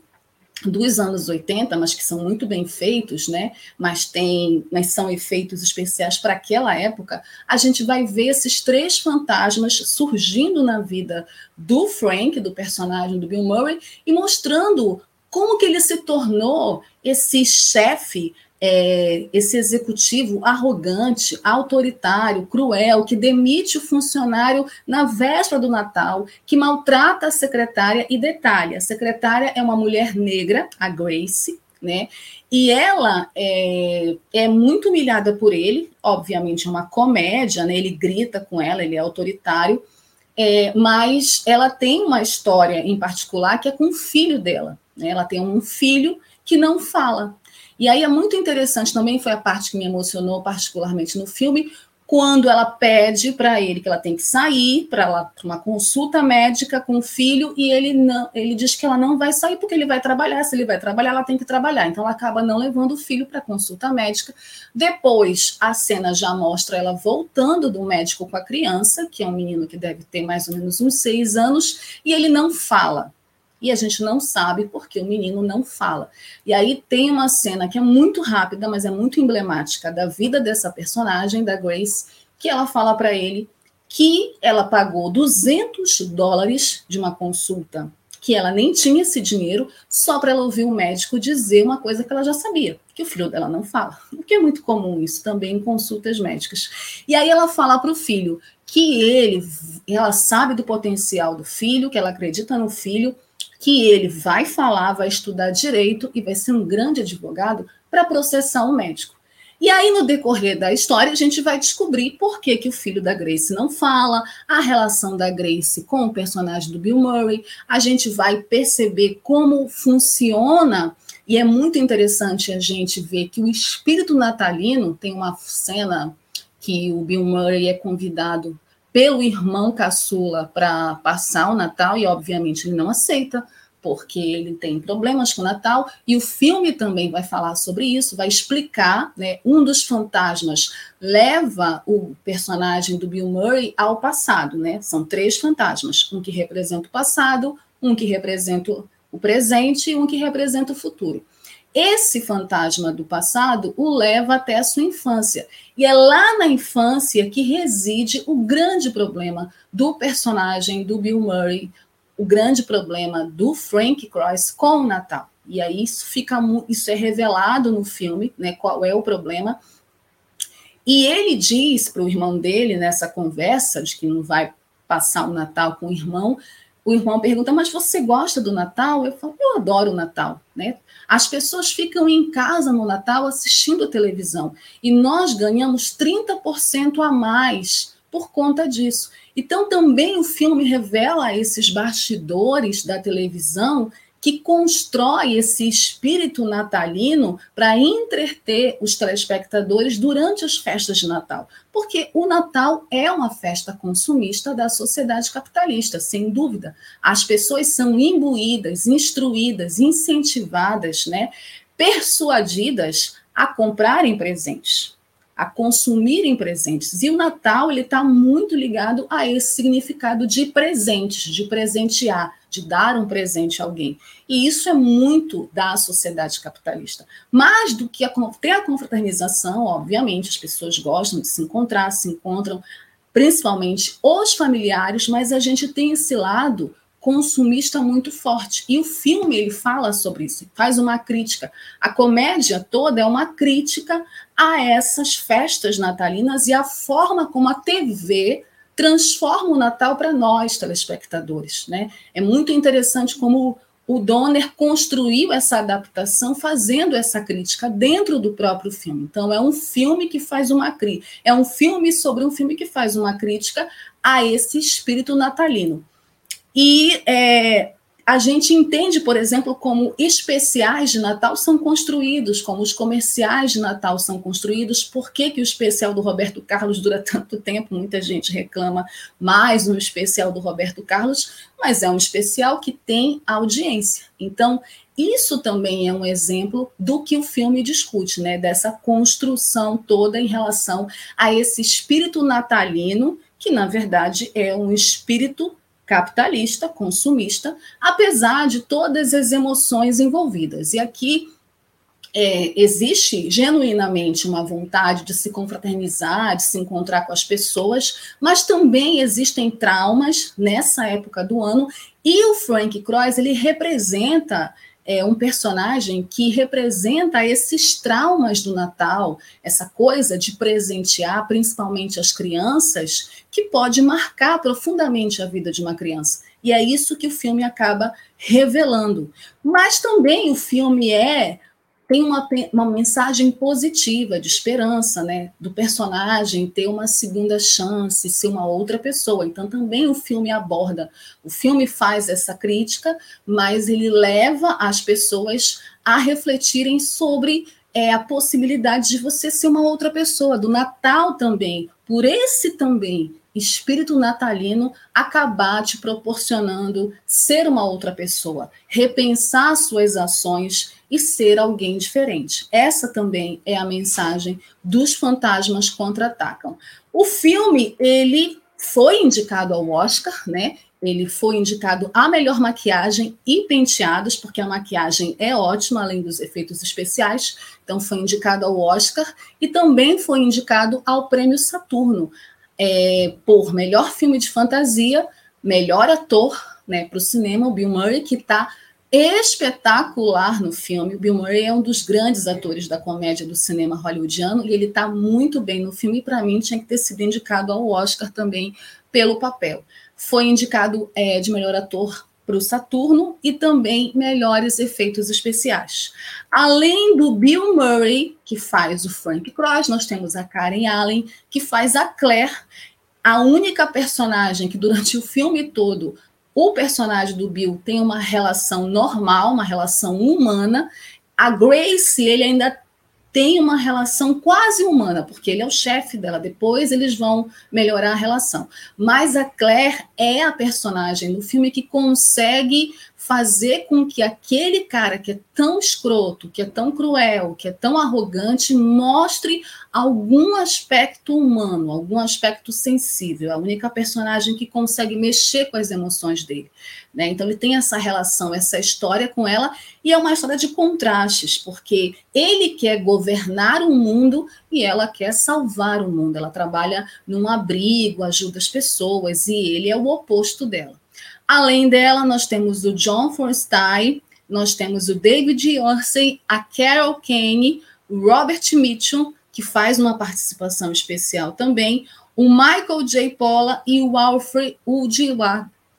dos anos 80, mas que são muito bem feitos, né? Mas tem, mas são efeitos especiais para aquela época. A gente vai ver esses três fantasmas surgindo na vida do Frank, do personagem do Bill Murray, e mostrando como que ele se tornou esse chefe é, esse executivo arrogante, autoritário, cruel, que demite o funcionário na véspera do Natal, que maltrata a secretária e detalha: a secretária é uma mulher negra, a Grace, né? E ela é, é muito humilhada por ele, obviamente é uma comédia, né? Ele grita com ela, ele é autoritário, é, mas ela tem uma história em particular que é com o filho dela. Né? Ela tem um filho que não fala, e aí é muito interessante também, foi a parte que me emocionou particularmente no filme, quando ela pede para ele que ela tem que sair para uma consulta médica com o filho e ele não, ele diz que ela não vai sair porque ele vai trabalhar, se ele vai trabalhar, ela tem que trabalhar. Então ela acaba não levando o filho para consulta médica. Depois a cena já mostra ela voltando do médico com a criança, que é um menino que deve ter mais ou menos uns seis anos, e ele não fala. E a gente não sabe porque o menino não fala. E aí tem uma cena que é muito rápida, mas é muito emblemática da vida dessa personagem, da Grace, que ela fala para ele que ela pagou 200 dólares de uma consulta que ela nem tinha esse dinheiro, só para ela ouvir o médico dizer uma coisa que ela já sabia, que o filho dela não fala. O que é muito comum isso também em consultas médicas. E aí ela fala para o filho que ele, ela sabe do potencial do filho, que ela acredita no filho, que ele vai falar, vai estudar direito e vai ser um grande advogado para processar o médico. E aí, no decorrer da história, a gente vai descobrir por que, que o filho da Grace não fala, a relação da Grace com o personagem do Bill Murray, a gente vai perceber como funciona, e é muito interessante a gente ver que o espírito natalino tem uma cena que o Bill Murray é convidado pelo irmão caçula para passar o Natal, e obviamente ele não aceita porque ele tem problemas com o Natal, e o filme também vai falar sobre isso, vai explicar, né, um dos fantasmas leva o personagem do Bill Murray ao passado, né? São três fantasmas, um que representa o passado, um que representa o presente e um que representa o futuro. Esse fantasma do passado o leva até a sua infância. E é lá na infância que reside o grande problema do personagem do Bill Murray, o grande problema do Frank Cross com o Natal. E aí isso fica isso é revelado no filme, né? Qual é o problema? E ele diz para o irmão dele nessa conversa de que não vai passar o Natal com o irmão. O irmão pergunta: "Mas você gosta do Natal?" Eu falo: "Eu adoro o Natal", né? As pessoas ficam em casa no Natal assistindo televisão e nós ganhamos 30% a mais por conta disso. Então, também o filme revela esses bastidores da televisão que constrói esse espírito natalino para entreter os telespectadores durante as festas de Natal. Porque o Natal é uma festa consumista da sociedade capitalista, sem dúvida. As pessoas são imbuídas, instruídas, incentivadas, né, persuadidas a comprarem presentes a consumirem presentes. E o Natal ele está muito ligado a esse significado de presentes, de presentear, de dar um presente a alguém. E isso é muito da sociedade capitalista. Mais do que a, ter a confraternização, obviamente, as pessoas gostam de se encontrar, se encontram, principalmente os familiares, mas a gente tem esse lado consumista muito forte. E o filme ele fala sobre isso, faz uma crítica. A comédia toda é uma crítica a essas festas natalinas e a forma como a TV transforma o Natal para nós telespectadores, né? É muito interessante como o Donner construiu essa adaptação fazendo essa crítica dentro do próprio filme. Então é um filme que faz uma crítica, é um filme sobre um filme que faz uma crítica a esse espírito natalino. E é, a gente entende, por exemplo, como especiais de Natal são construídos, como os comerciais de Natal são construídos, por que, que o especial do Roberto Carlos dura tanto tempo? Muita gente reclama mais no especial do Roberto Carlos, mas é um especial que tem audiência. Então, isso também é um exemplo do que o filme discute, né? Dessa construção toda em relação a esse espírito natalino, que na verdade é um espírito capitalista, consumista, apesar de todas as emoções envolvidas. E aqui é, existe genuinamente uma vontade de se confraternizar, de se encontrar com as pessoas, mas também existem traumas nessa época do ano, e o Frank Cross ele representa é um personagem que representa esses traumas do Natal, essa coisa de presentear, principalmente as crianças, que pode marcar profundamente a vida de uma criança. E é isso que o filme acaba revelando. Mas também o filme é tem uma, uma mensagem positiva de esperança, né, do personagem ter uma segunda chance, ser uma outra pessoa. Então também o filme aborda, o filme faz essa crítica, mas ele leva as pessoas a refletirem sobre é, a possibilidade de você ser uma outra pessoa, do Natal também, por esse também espírito natalino acabar te proporcionando ser uma outra pessoa, repensar suas ações e ser alguém diferente. Essa também é a mensagem dos fantasmas contra-atacam. O filme, ele foi indicado ao Oscar, né? ele foi indicado a melhor maquiagem e penteados, porque a maquiagem é ótima, além dos efeitos especiais. Então, foi indicado ao Oscar e também foi indicado ao Prêmio Saturno é, por melhor filme de fantasia, melhor ator né, para o cinema, o Bill Murray, que está espetacular no filme. O Bill Murray é um dos grandes atores da comédia do cinema hollywoodiano e ele está muito bem no filme. E para mim tinha que ter sido indicado ao Oscar também pelo papel foi indicado é, de melhor ator para o Saturno e também melhores efeitos especiais. Além do Bill Murray, que faz o Frank Cross, nós temos a Karen Allen, que faz a Claire, a única personagem que durante o filme todo o personagem do Bill tem uma relação normal, uma relação humana. A Grace, ele ainda tem uma relação quase humana, porque ele é o chefe dela. Depois eles vão melhorar a relação. Mas a Claire é a personagem do filme que consegue fazer com que aquele cara que é tão escroto, que é tão cruel, que é tão arrogante, mostre algum aspecto humano, algum aspecto sensível. A única personagem que consegue mexer com as emoções dele. Né? Então ele tem essa relação, essa história com ela, e é uma história de contrastes, porque ele quer governar o mundo e ela quer salvar o mundo. Ela trabalha num abrigo, ajuda as pessoas, e ele é o oposto dela. Além dela, nós temos o John Forsythe, nós temos o David Orsay, a Carol Kane, o Robert Mitchum, que faz uma participação especial também, o Michael J. Paula e o Alfred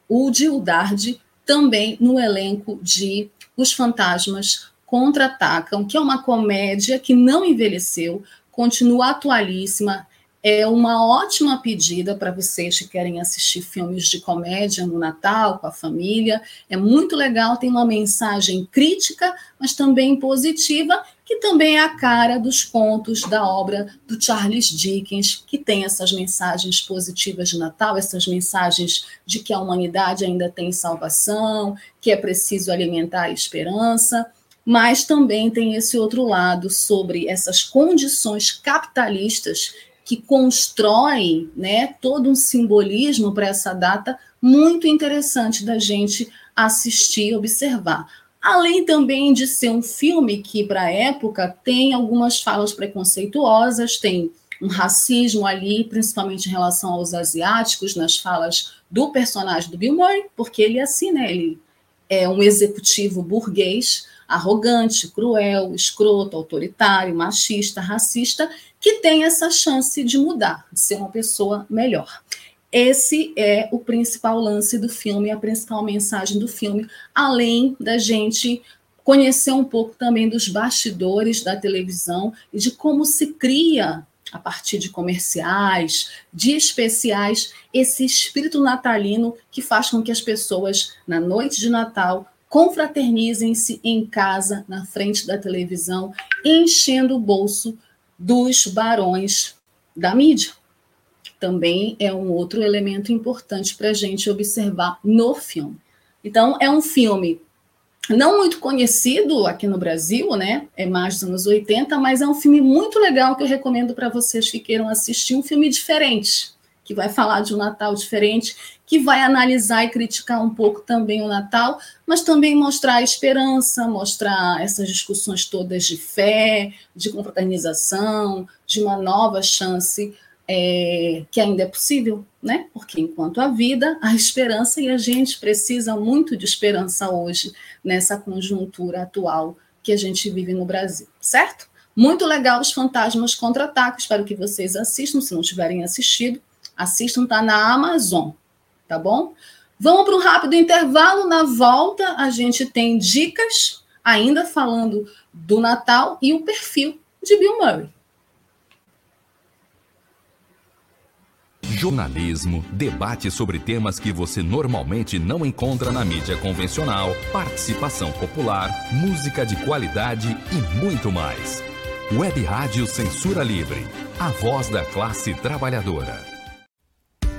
Udildard, também no elenco de Os Fantasmas Contra-Atacam, que é uma comédia que não envelheceu, continua atualíssima, é uma ótima pedida para vocês que querem assistir filmes de comédia no Natal com a família. É muito legal, tem uma mensagem crítica, mas também positiva, que também é a cara dos contos da obra do Charles Dickens, que tem essas mensagens positivas de Natal, essas mensagens de que a humanidade ainda tem salvação, que é preciso alimentar a esperança mas também tem esse outro lado sobre essas condições capitalistas que constrói né, todo um simbolismo para essa data muito interessante da gente assistir observar. Além também de ser um filme que, para a época, tem algumas falas preconceituosas, tem um racismo ali, principalmente em relação aos asiáticos, nas falas do personagem do Bill Murray, porque ele é assim, né? Ele é um executivo burguês, arrogante, cruel, escroto, autoritário, machista, racista, que tem essa chance de mudar, de ser uma pessoa melhor. Esse é o principal lance do filme, a principal mensagem do filme, além da gente conhecer um pouco também dos bastidores da televisão e de como se cria a partir de comerciais, de especiais, esse espírito natalino que faz com que as pessoas, na noite de Natal, confraternizem-se em casa, na frente da televisão, enchendo o bolso dos barões da mídia. Também é um outro elemento importante para a gente observar no filme. Então, é um filme não muito conhecido aqui no Brasil, né? É mais dos anos 80, mas é um filme muito legal que eu recomendo para vocês que queiram assistir. Um filme diferente, que vai falar de um Natal diferente, que vai analisar e criticar um pouco também o Natal, mas também mostrar a esperança, mostrar essas discussões todas de fé, de confraternização, de uma nova chance é, que ainda é possível, né? Porque enquanto a vida, a esperança e a gente precisa muito de esperança hoje nessa conjuntura atual que a gente vive no Brasil, certo? Muito legal os Fantasmas Contra-Ataque, espero que vocês assistam, se não tiverem assistido, assistam, tá na Amazon, tá bom? Vamos para um rápido intervalo. Na volta, a gente tem dicas, ainda falando do Natal e o perfil de Bill Murray. Jornalismo, debate sobre temas que você normalmente não encontra na mídia convencional, participação popular, música de qualidade e muito mais. Web Rádio Censura Livre, a voz da classe trabalhadora.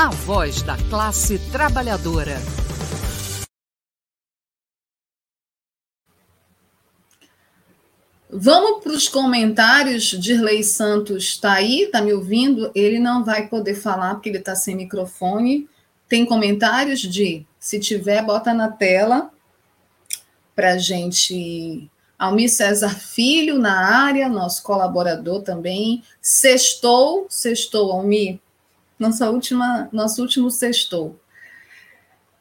A voz da classe trabalhadora. Vamos para os comentários. Dirley Santos está aí, está me ouvindo? Ele não vai poder falar porque ele está sem microfone. Tem comentários de? Se tiver, bota na tela para gente. Almir César Filho na área, nosso colaborador também. Sextou, sextou, Almir. Nossa última, nosso último sextou.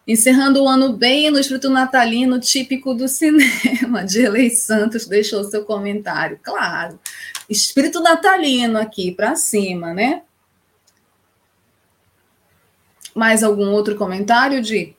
Encerrando o ano bem no espírito natalino típico do cinema, Dirley Santos deixou seu comentário. Claro, espírito natalino aqui para cima, né? Mais algum outro comentário, Di?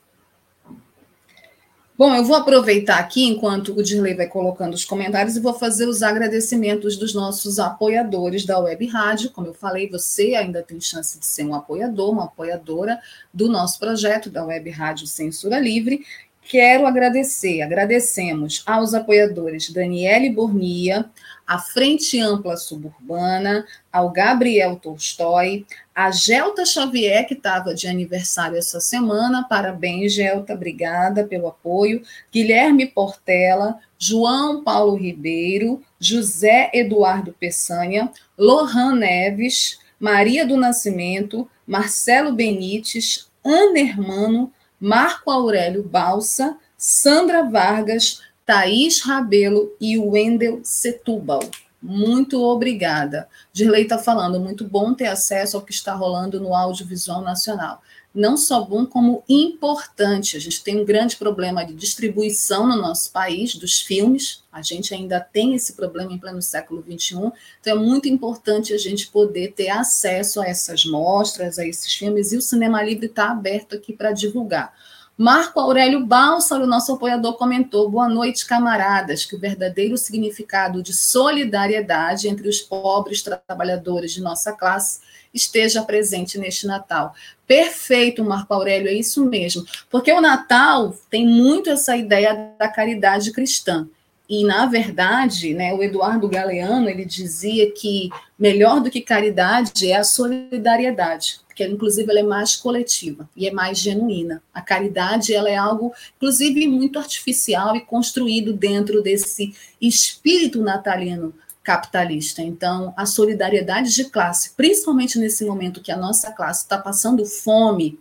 Bom, eu vou aproveitar aqui, enquanto o Dirley vai colocando os comentários, e vou fazer os agradecimentos dos nossos apoiadores da Web Rádio. Como eu falei, você ainda tem chance de ser um apoiador, uma apoiadora do nosso projeto da Web Rádio Censura Livre. Quero agradecer, agradecemos aos apoiadores Daniele Bornia, à Frente Ampla Suburbana, ao Gabriel Tolstói, a Gelta Xavier, que estava de aniversário essa semana. Parabéns, Gelta, obrigada pelo apoio. Guilherme Portela, João Paulo Ribeiro, José Eduardo Peçanha, Lohan Neves, Maria do Nascimento, Marcelo Benites, Ana Hermano, Marco Aurélio Balsa, Sandra Vargas, Thaís Rabelo e Wendel Setúbal. Muito obrigada. Dirley está falando, muito bom ter acesso ao que está rolando no audiovisual nacional. Não só bom, como importante. A gente tem um grande problema de distribuição no nosso país dos filmes. A gente ainda tem esse problema em pleno século XXI. Então, é muito importante a gente poder ter acesso a essas mostras, a esses filmes, e o Cinema Livre está aberto aqui para divulgar. Marco Aurélio Balsaro, nosso apoiador, comentou: Boa noite, camaradas, que o verdadeiro significado de solidariedade entre os pobres trabalhadores de nossa classe esteja presente neste Natal. Perfeito, Marco Aurélio, é isso mesmo. Porque o Natal tem muito essa ideia da caridade cristã. E, na verdade, né, o Eduardo Galeano ele dizia que melhor do que caridade é a solidariedade porque inclusive ela é mais coletiva e é mais genuína. A caridade ela é algo, inclusive, muito artificial e construído dentro desse espírito natalino capitalista. Então, a solidariedade de classe, principalmente nesse momento que a nossa classe está passando fome,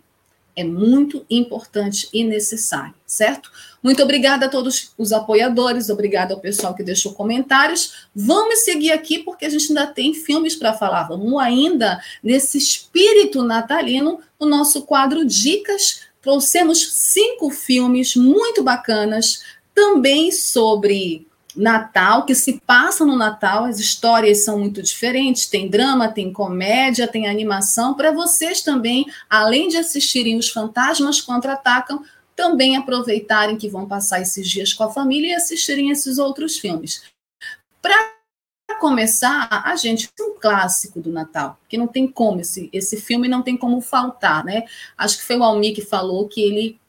é muito importante e necessário, certo? Muito obrigada a todos os apoiadores, obrigada ao pessoal que deixou comentários. Vamos seguir aqui porque a gente ainda tem filmes para falar. Vamos ainda nesse espírito natalino, o nosso quadro Dicas. Trouxemos cinco filmes muito bacanas, também sobre Natal, que se passa no Natal, as histórias são muito diferentes, tem drama, tem comédia, tem animação, para vocês também, além de assistirem Os Fantasmas Contra-Atacam, também aproveitarem que vão passar esses dias com a família e assistirem esses outros filmes. Para começar, a gente tem um clássico do Natal, que não tem como, esse, esse filme não tem como faltar, né? Acho que foi o Almir que falou que ele.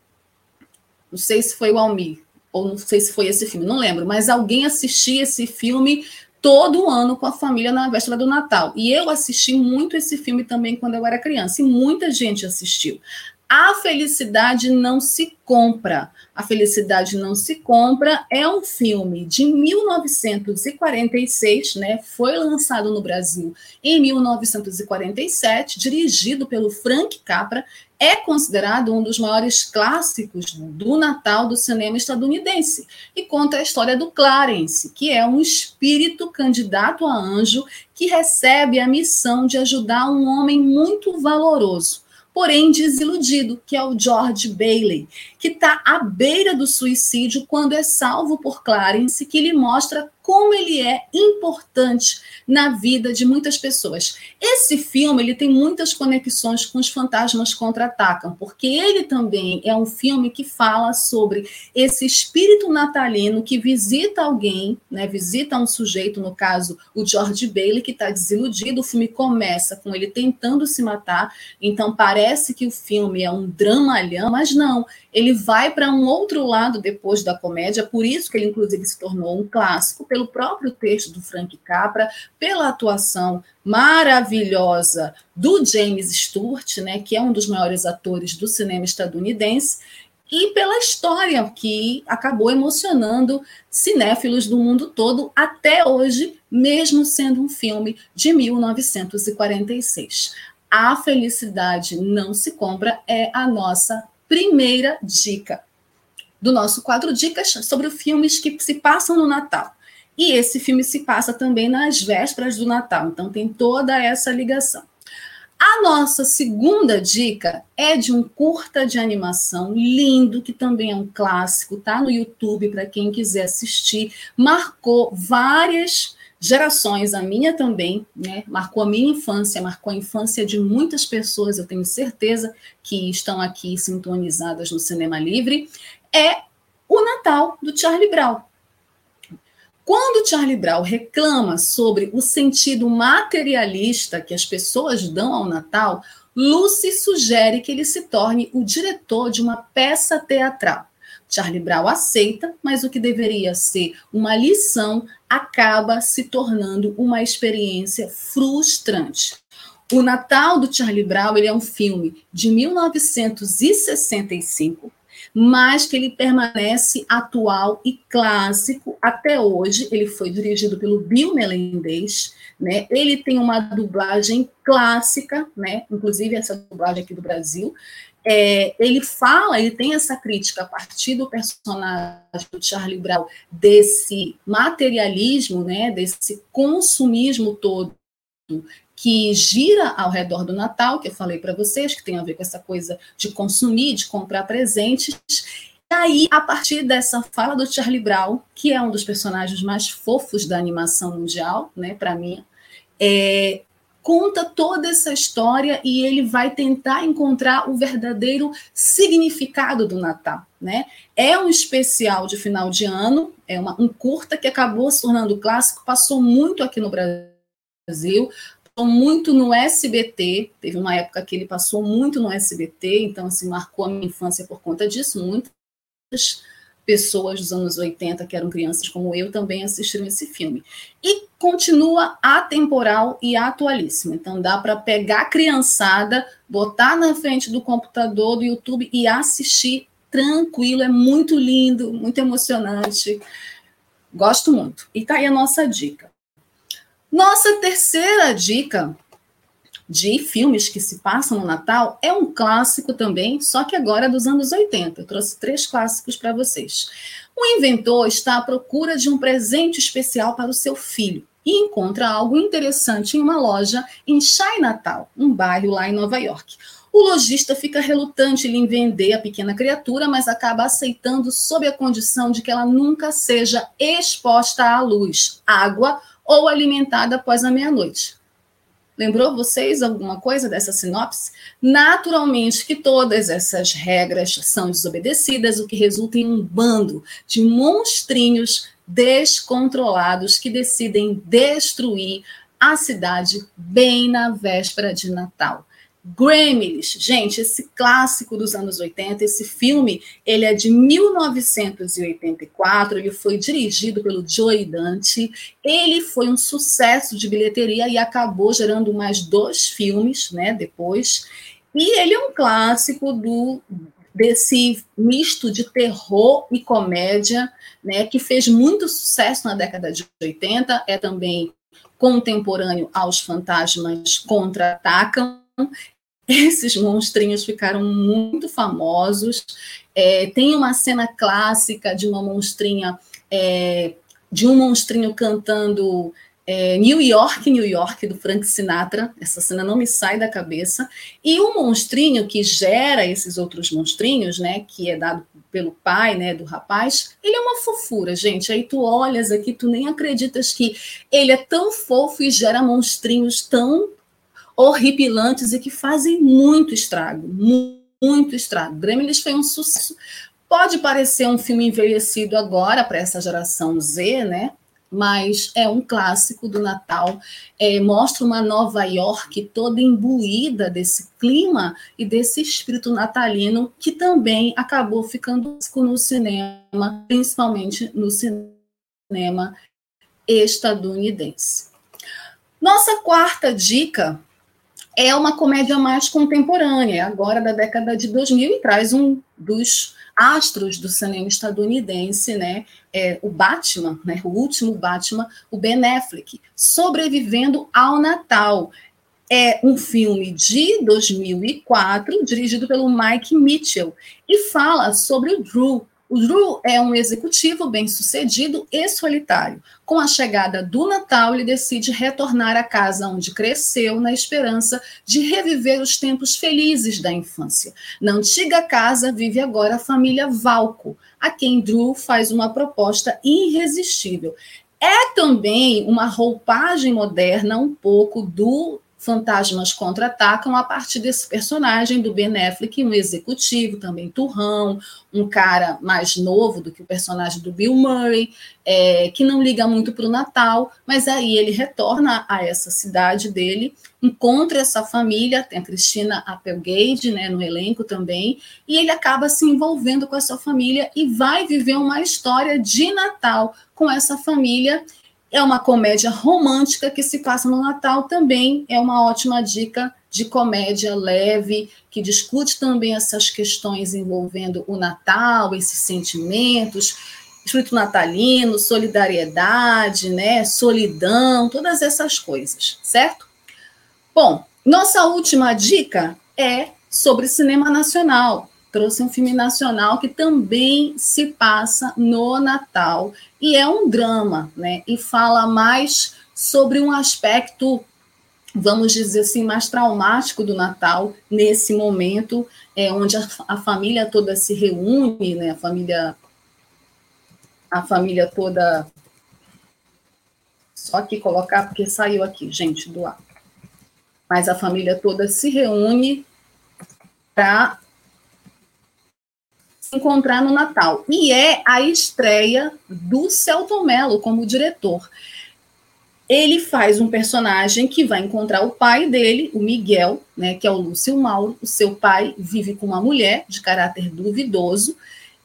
Não sei se foi o Almir, ou não sei se foi esse filme, não lembro, mas alguém assistia esse filme todo ano com a família na véspera do Natal. E eu assisti muito esse filme também quando eu era criança, e muita gente assistiu. A felicidade não se compra. A Felicidade Não Se Compra é um filme de 1946, né? Foi lançado no Brasil em 1947, dirigido pelo Frank Capra, é considerado um dos maiores clássicos do Natal do cinema estadunidense e conta a história do Clarence, que é um espírito candidato a anjo que recebe a missão de ajudar um homem muito valoroso porém desiludido, que é o George Bailey, que está à beira do suicídio quando é salvo por Clarence, que lhe mostra como ele é importante na vida de muitas pessoas. Esse filme ele tem muitas conexões com os fantasmas contra-atacam, porque ele também é um filme que fala sobre esse espírito natalino que visita alguém, né, visita um sujeito, no caso o George Bailey, que está desiludido. O filme começa com ele tentando se matar, então parece que o filme é um dramalhão, mas não, ele vai para um outro lado depois da comédia, por isso que ele inclusive se tornou um clássico, pelo próprio texto do Frank Capra, pela atuação maravilhosa do James Stewart, né, que é um dos maiores atores do cinema estadunidense, e pela história que acabou emocionando cinéfilos do mundo todo até hoje, mesmo sendo um filme de 1946. A felicidade não se compra é a nossa primeira dica do nosso quadro Dicas sobre filmes que se passam no Natal. E esse filme se passa também nas vésperas do Natal, então tem toda essa ligação. A nossa segunda dica é de um curta de animação lindo, que também é um clássico, tá no YouTube para quem quiser assistir. Marcou várias gerações, a minha também, né? Marcou a minha infância, marcou a infância de muitas pessoas, eu tenho certeza que estão aqui sintonizadas no Cinema Livre, é o Natal do Charlie Brown. Quando Charlie Brown reclama sobre o sentido materialista que as pessoas dão ao Natal, Lucy sugere que ele se torne o diretor de uma peça teatral. Charlie Brown aceita, mas o que deveria ser uma lição acaba se tornando uma experiência frustrante. O Natal do Charlie Brown ele é um filme de 1965, mas que ele permanece atual e clássico até hoje. Ele foi dirigido pelo Bill Melendez, né? Ele tem uma dublagem clássica, né? Inclusive essa dublagem aqui do Brasil é, ele fala, ele tem essa crítica a partir do personagem do Charlie Brown, desse materialismo, né, desse consumismo todo que gira ao redor do Natal, que eu falei para vocês, que tem a ver com essa coisa de consumir, de comprar presentes. E aí, a partir dessa fala do Charlie Brown, que é um dos personagens mais fofos da animação mundial, né, para mim, é, conta toda essa história e ele vai tentar encontrar o verdadeiro significado do Natal. Né? É um especial de final de ano, é uma, um curta que acabou se tornando clássico, passou muito aqui no Brasil, muito no SBT, teve uma época que ele passou muito no SBT, então assim, marcou a minha infância por conta disso, muitas pessoas dos anos 80, que eram crianças como eu, também assistiram esse filme. E continua atemporal e atualíssimo. Então dá para pegar a criançada, botar na frente do computador, do YouTube e assistir tranquilo. É muito lindo, muito emocionante. Gosto muito. E tá aí a nossa dica. Nossa terceira dica de filmes que se passam no Natal é um clássico também, só que agora é dos anos 80. Eu trouxe três clássicos para vocês. O inventor está à procura de um presente especial para o seu filho e encontra algo interessante em uma loja em Chinatown, um bairro lá em Nova York. O lojista fica relutante em vender a pequena criatura, mas acaba aceitando sob a condição de que ela nunca seja exposta à luz, água ou alimentada após a meia-noite. Lembrou vocês alguma coisa dessa sinopse? Naturalmente que todas essas regras são desobedecidas, o que resulta em um bando de monstrinhos descontrolados que decidem destruir a cidade bem na véspera de Natal. Gremlins, gente, esse clássico dos anos 80, esse filme, ele é de 1984, ele foi dirigido pelo Joey Dante, ele foi um sucesso de bilheteria e acabou gerando mais dois filmes, né, depois, e ele é um clássico do desse misto de terror e comédia, né, que fez muito sucesso na década de 80, é também contemporâneo aos Fantasmas Contra-Atacam, esses monstrinhos ficaram muito famosos. É, tem uma cena clássica de uma monstrinha, é, de um monstrinho cantando é, New York, New York, do Frank Sinatra. Essa cena não me sai da cabeça. E o monstrinho que gera esses outros monstrinhos, né, que é dado pelo pai, né, do rapaz, ele é uma fofura, gente. Aí tu olhas aqui, tu nem acreditas que ele é tão fofo e gera monstrinhos tão horripilantes e que fazem muito estrago, muito estrago. Gremlins foi um sucesso. Pode parecer um filme envelhecido agora para essa geração Z, né? Mas é um clássico do Natal. É, mostra uma Nova York toda imbuída desse clima e desse espírito natalino que também acabou ficando no cinema, principalmente no cinema estadunidense. Nossa quarta dica é uma comédia mais contemporânea, agora da década de 2000, e traz um dos astros do cinema estadunidense, né, é, o Batman, né, o último Batman, o Ben Affleck, sobrevivendo ao Natal. É um filme de 2004, dirigido pelo Mike Mitchell, e fala sobre o Drew, o Drew é um executivo bem-sucedido e solitário. Com a chegada do Natal, ele decide retornar à casa onde cresceu, na esperança de reviver os tempos felizes da infância. Na antiga casa vive agora a família Valco, a quem Drew faz uma proposta irresistível. É também uma roupagem moderna, um pouco do fantasmas contra-atacam a partir desse personagem do Ben Affleck, um executivo, também turrão, um cara mais novo do que o personagem do Bill Murray, é, que não liga muito para o Natal, mas aí ele retorna a essa cidade dele, encontra essa família, tem a Cristina Applegate né, no elenco também, e ele acaba se envolvendo com essa família e vai viver uma história de Natal com essa família é uma comédia romântica que se passa no Natal, também é uma ótima dica de comédia leve, que discute também essas questões envolvendo o Natal, esses sentimentos, espírito natalino, solidariedade, né, solidão, todas essas coisas, certo? Bom, nossa última dica é sobre cinema nacional trouxe um filme nacional que também se passa no Natal e é um drama, né? E fala mais sobre um aspecto, vamos dizer assim, mais traumático do Natal nesse momento, é onde a, a família toda se reúne, né? A família a família toda só aqui colocar porque saiu aqui, gente, do ar. Mas a família toda se reúne para encontrar no Natal. E é a estreia do Celton Mello como diretor. Ele faz um personagem que vai encontrar o pai dele, o Miguel, né, que é o Lúcio Mauro. O seu pai vive com uma mulher de caráter duvidoso,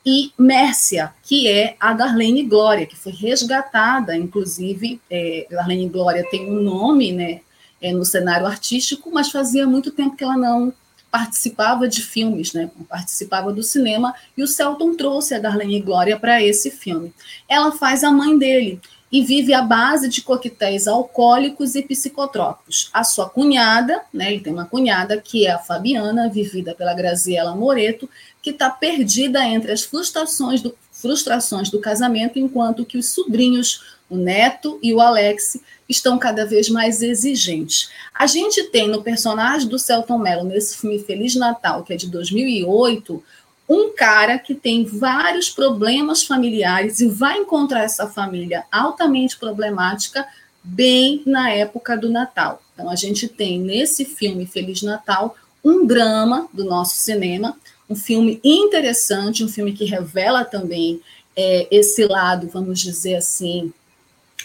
e Mércia, que é a Darlene Glória, que foi resgatada, inclusive, é, Darlene Glória tem um nome né, é, no cenário artístico, mas fazia muito tempo que ela não participava de filmes, né? participava do cinema, e o Celton trouxe a Darlene Glória para esse filme. Ela faz a mãe dele e vive à base de coquetéis alcoólicos e psicotrópicos. A sua cunhada, né, ele tem uma cunhada, que é a Fabiana, vivida pela Graziela Moreto, que está perdida entre as frustrações do, frustrações do casamento, enquanto que os sobrinhos, o Neto e o Alex, estão cada vez mais exigentes. A gente tem no personagem do Celton Mello, nesse filme Feliz Natal, que é de 2008, um cara que tem vários problemas familiares e vai encontrar essa família altamente problemática bem na época do Natal. Então, a gente tem nesse filme Feliz Natal um drama do nosso cinema, um filme interessante, um filme que revela também é, esse lado, vamos dizer assim,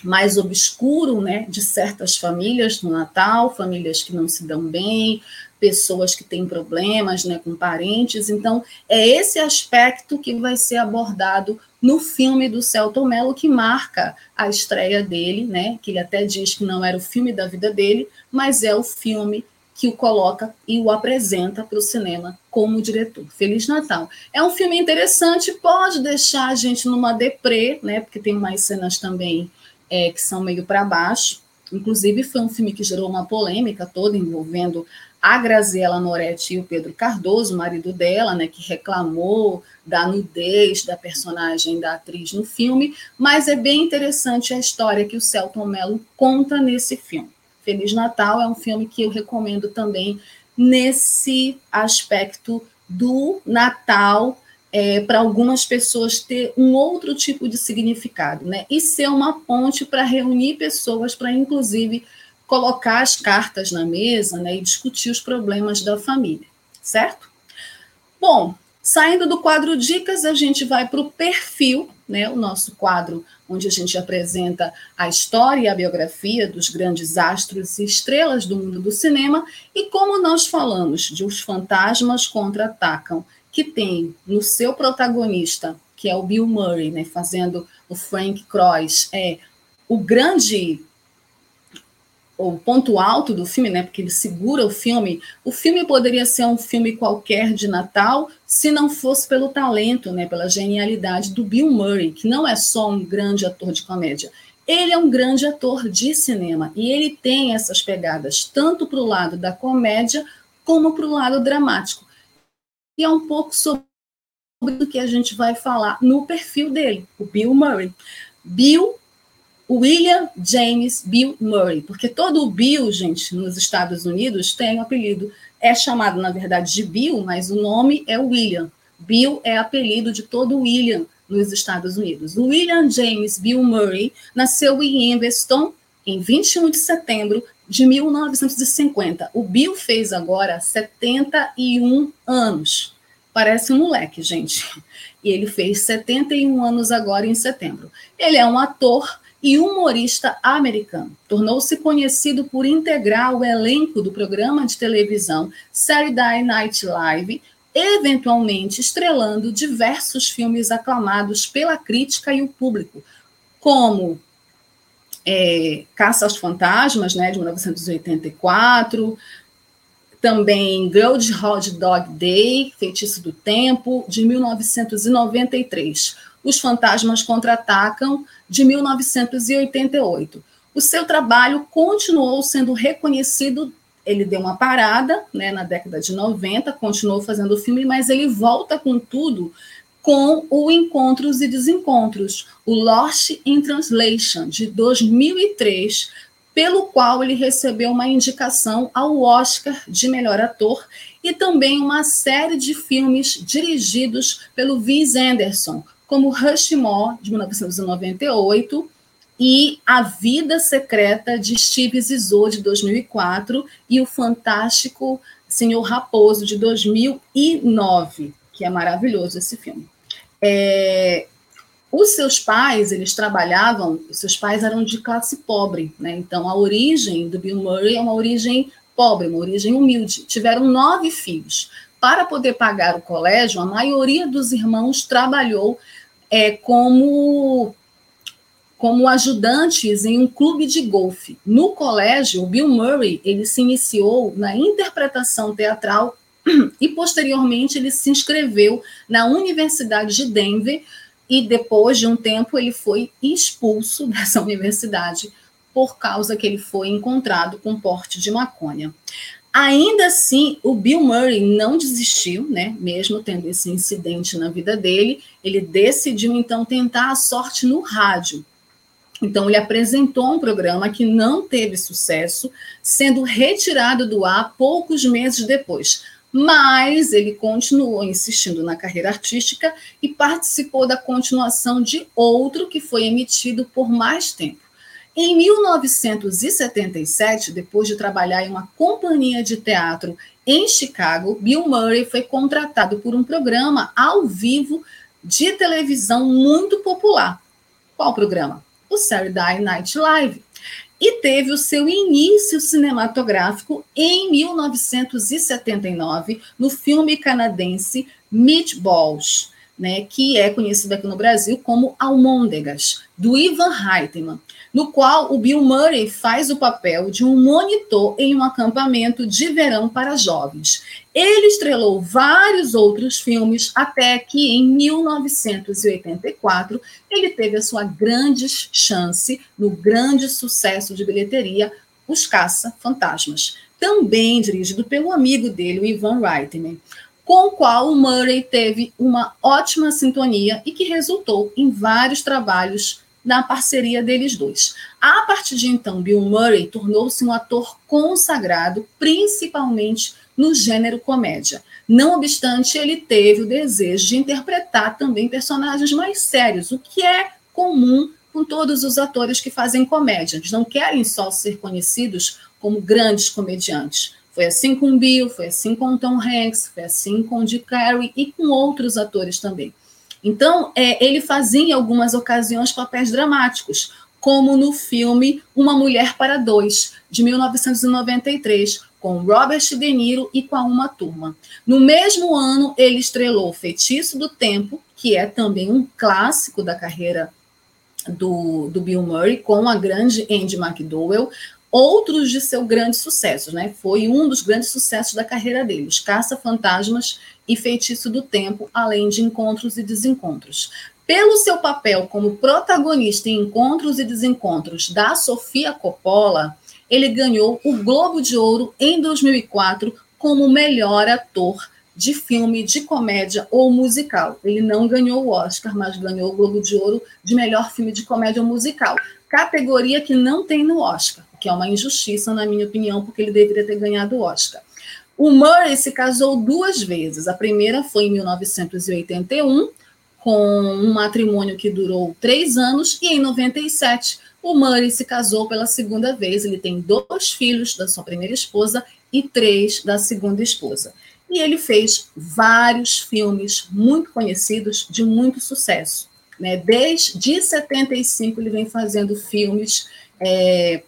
mais obscuro, né, de certas famílias no Natal, famílias que não se dão bem, pessoas que têm problemas, né, com parentes. Então, é esse aspecto que vai ser abordado no filme do Celton Mello que marca a estreia dele, né, que ele até diz que não era o filme da vida dele, mas é o filme que o coloca e o apresenta para o cinema como diretor. Feliz Natal. É um filme interessante, pode deixar a gente numa deprê, né? Porque tem mais cenas também é, que são meio para baixo. Inclusive, foi um filme que gerou uma polêmica toda envolvendo a Graziela Moretti e o Pedro Cardoso, marido dela, né, que reclamou da nudez da personagem da atriz no filme, mas é bem interessante a história que o Celton Mello conta nesse filme. Feliz Natal é um filme que eu recomendo também nesse aspecto do Natal é, para algumas pessoas ter um outro tipo de significado, né? E ser uma ponte para reunir pessoas, para inclusive colocar as cartas na mesa, né? E discutir os problemas da família, certo? Bom, saindo do quadro dicas, a gente vai para o perfil, né? O nosso quadro onde a gente apresenta a história e a biografia dos grandes astros e estrelas do mundo do cinema. E como nós falamos de Os Fantasmas Contra-Atacam que tem no seu protagonista, que é o Bill Murray, né, fazendo o Frank Cross, é o grande o ponto alto do filme, né, porque ele segura o filme. O filme poderia ser um filme qualquer de Natal, se não fosse pelo talento, né, pela genialidade do Bill Murray, que não é só um grande ator de comédia. Ele é um grande ator de cinema e ele tem essas pegadas tanto para o lado da comédia como para o lado dramático e é um pouco sobre o que a gente vai falar no perfil dele, o Bill Murray. Bill William James Bill Murray, porque todo o Bill, gente, nos Estados Unidos tem um apelido, é chamado na verdade de Bill, mas o nome é William. Bill é apelido de todo William nos Estados Unidos. William James Bill Murray nasceu em Investon em 21 de setembro de 1950. O Bill fez agora 71 anos. Parece um moleque, gente. E ele fez 71 anos agora em setembro. Ele é um ator e humorista americano. Tornou-se conhecido por integrar o elenco do programa de televisão Saturday Night Live, eventualmente estrelando diversos filmes aclamados pela crítica e o público, como é, Caça aos Fantasmas, né, de 1984, também Hot Dog Day, Feitiço do Tempo, de 1993. Os Fantasmas Contra-Atacam, de 1988. O seu trabalho continuou sendo reconhecido, ele deu uma parada né, na década de 90, continuou fazendo o filme, mas ele volta com tudo com o Encontros e Desencontros, o Lost in Translation, de 2003, pelo qual ele recebeu uma indicação ao Oscar de melhor ator e também uma série de filmes dirigidos pelo Wes Anderson, como Rushmore, de 1998, e A Vida Secreta de Steve Zissou, de 2004, e o fantástico Senhor Raposo, de 2009 que é maravilhoso esse filme. É, os seus pais, eles trabalhavam, os seus pais eram de classe pobre, né? Então a origem do Bill Murray é uma origem pobre, uma origem humilde. Tiveram nove filhos. Para poder pagar o colégio, a maioria dos irmãos trabalhou é, como como ajudantes em um clube de golfe. No colégio, o Bill Murray ele se iniciou na interpretação teatral e posteriormente ele se inscreveu na Universidade de Denver e depois de um tempo ele foi expulso dessa universidade por causa que ele foi encontrado com porte de maconha. Ainda assim, o Bill Murray não desistiu, né? Mesmo tendo esse incidente na vida dele, ele decidiu então tentar a sorte no rádio. Então, ele apresentou um programa que não teve sucesso, sendo retirado do ar poucos meses depois mas ele continuou insistindo na carreira artística e participou da continuação de outro que foi emitido por mais tempo. Em 1977, depois de trabalhar em uma companhia de teatro em Chicago, Bill Murray foi contratado por um programa ao vivo de televisão muito popular. Qual programa? O Saturday Night Live. E teve o seu início cinematográfico em 1979 no filme canadense Meatballs, né, que é conhecido aqui no Brasil como Almôndegas, do Ivan Reitman no qual o Bill Murray faz o papel de um monitor em um acampamento de verão para jovens. Ele estrelou vários outros filmes até que em 1984 ele teve a sua grande chance no grande sucesso de bilheteria Os Caça-Fantasmas, também dirigido pelo amigo dele, o Ivan Reitman com o qual o Murray teve uma ótima sintonia e que resultou em vários trabalhos na parceria deles dois. A partir de então, Bill Murray tornou-se um ator consagrado, principalmente no gênero comédia. Não obstante, ele teve o desejo de interpretar também personagens mais sérios, o que é comum com todos os atores que fazem comédia. Eles não querem só ser conhecidos como grandes comediantes. Foi assim com Bill, foi assim com Tom Hanks, foi assim com Dick Carrey e com outros atores também. Então, é, ele fazia em algumas ocasiões papéis dramáticos, como no filme Uma Mulher para Dois, de 1993, com Robert De Niro e com a Uma Turma. No mesmo ano, ele estrelou Feitiço do Tempo, que é também um clássico da carreira do, do Bill Murray, com a grande Andy McDowell, outros de seu grande sucesso, né? Foi um dos grandes sucessos da carreira dele, Os Caça-Fantasmas e Feitiço do Tempo, além de Encontros e Desencontros. Pelo seu papel como protagonista em Encontros e Desencontros da Sofia Coppola, ele ganhou o Globo de Ouro em 2004 como melhor ator de filme de comédia ou musical. Ele não ganhou o Oscar, mas ganhou o Globo de Ouro de melhor filme de comédia ou musical, categoria que não tem no Oscar que é uma injustiça, na minha opinião, porque ele deveria ter ganhado o Oscar. O Murray se casou duas vezes. A primeira foi em 1981, com um matrimônio que durou três anos, e em 97 o Murray se casou pela segunda vez. Ele tem dois filhos da sua primeira esposa e três da segunda esposa. E ele fez vários filmes muito conhecidos, de muito sucesso. Né? Desde 75 ele vem fazendo filmes é,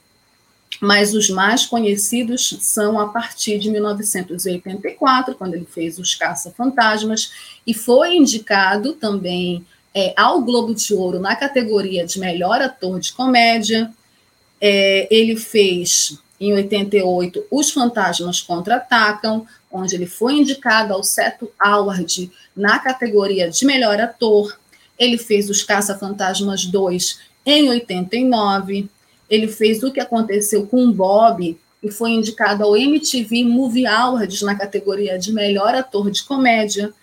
mas os mais conhecidos são a partir de 1984, quando ele fez Os Caça-Fantasmas, e foi indicado também é, ao Globo de Ouro na categoria de melhor ator de comédia. É, ele fez, em 88, Os Fantasmas Contra-Atacam, onde ele foi indicado ao Seto Award na categoria de melhor ator. Ele fez Os Caça-Fantasmas 2 em 89 ele fez o que aconteceu com Bob e foi indicado ao MTV Movie Awards na categoria de melhor ator de comédia.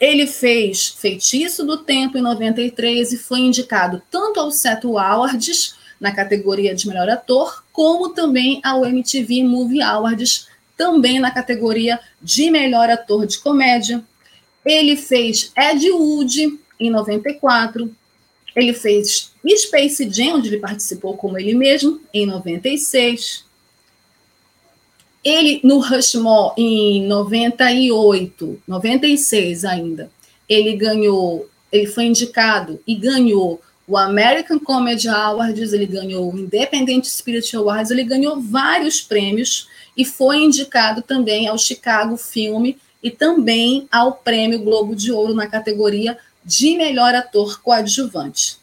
Ele fez Feitiço do Tempo em 93 e foi indicado tanto ao Seto Awards na categoria de melhor ator, como também ao MTV Movie Awards, também na categoria de melhor ator de comédia. Ele fez Ed Wood em 94, ele fez Space Jam, onde ele participou como ele mesmo, em 96. Ele, no Rushmore, em 98, 96 ainda, ele ganhou, ele foi indicado e ganhou o American Comedy Awards, ele ganhou o Independent Spirit Awards, ele ganhou vários prêmios e foi indicado também ao Chicago Film e também ao Prêmio Globo de Ouro na categoria de melhor ator coadjuvante.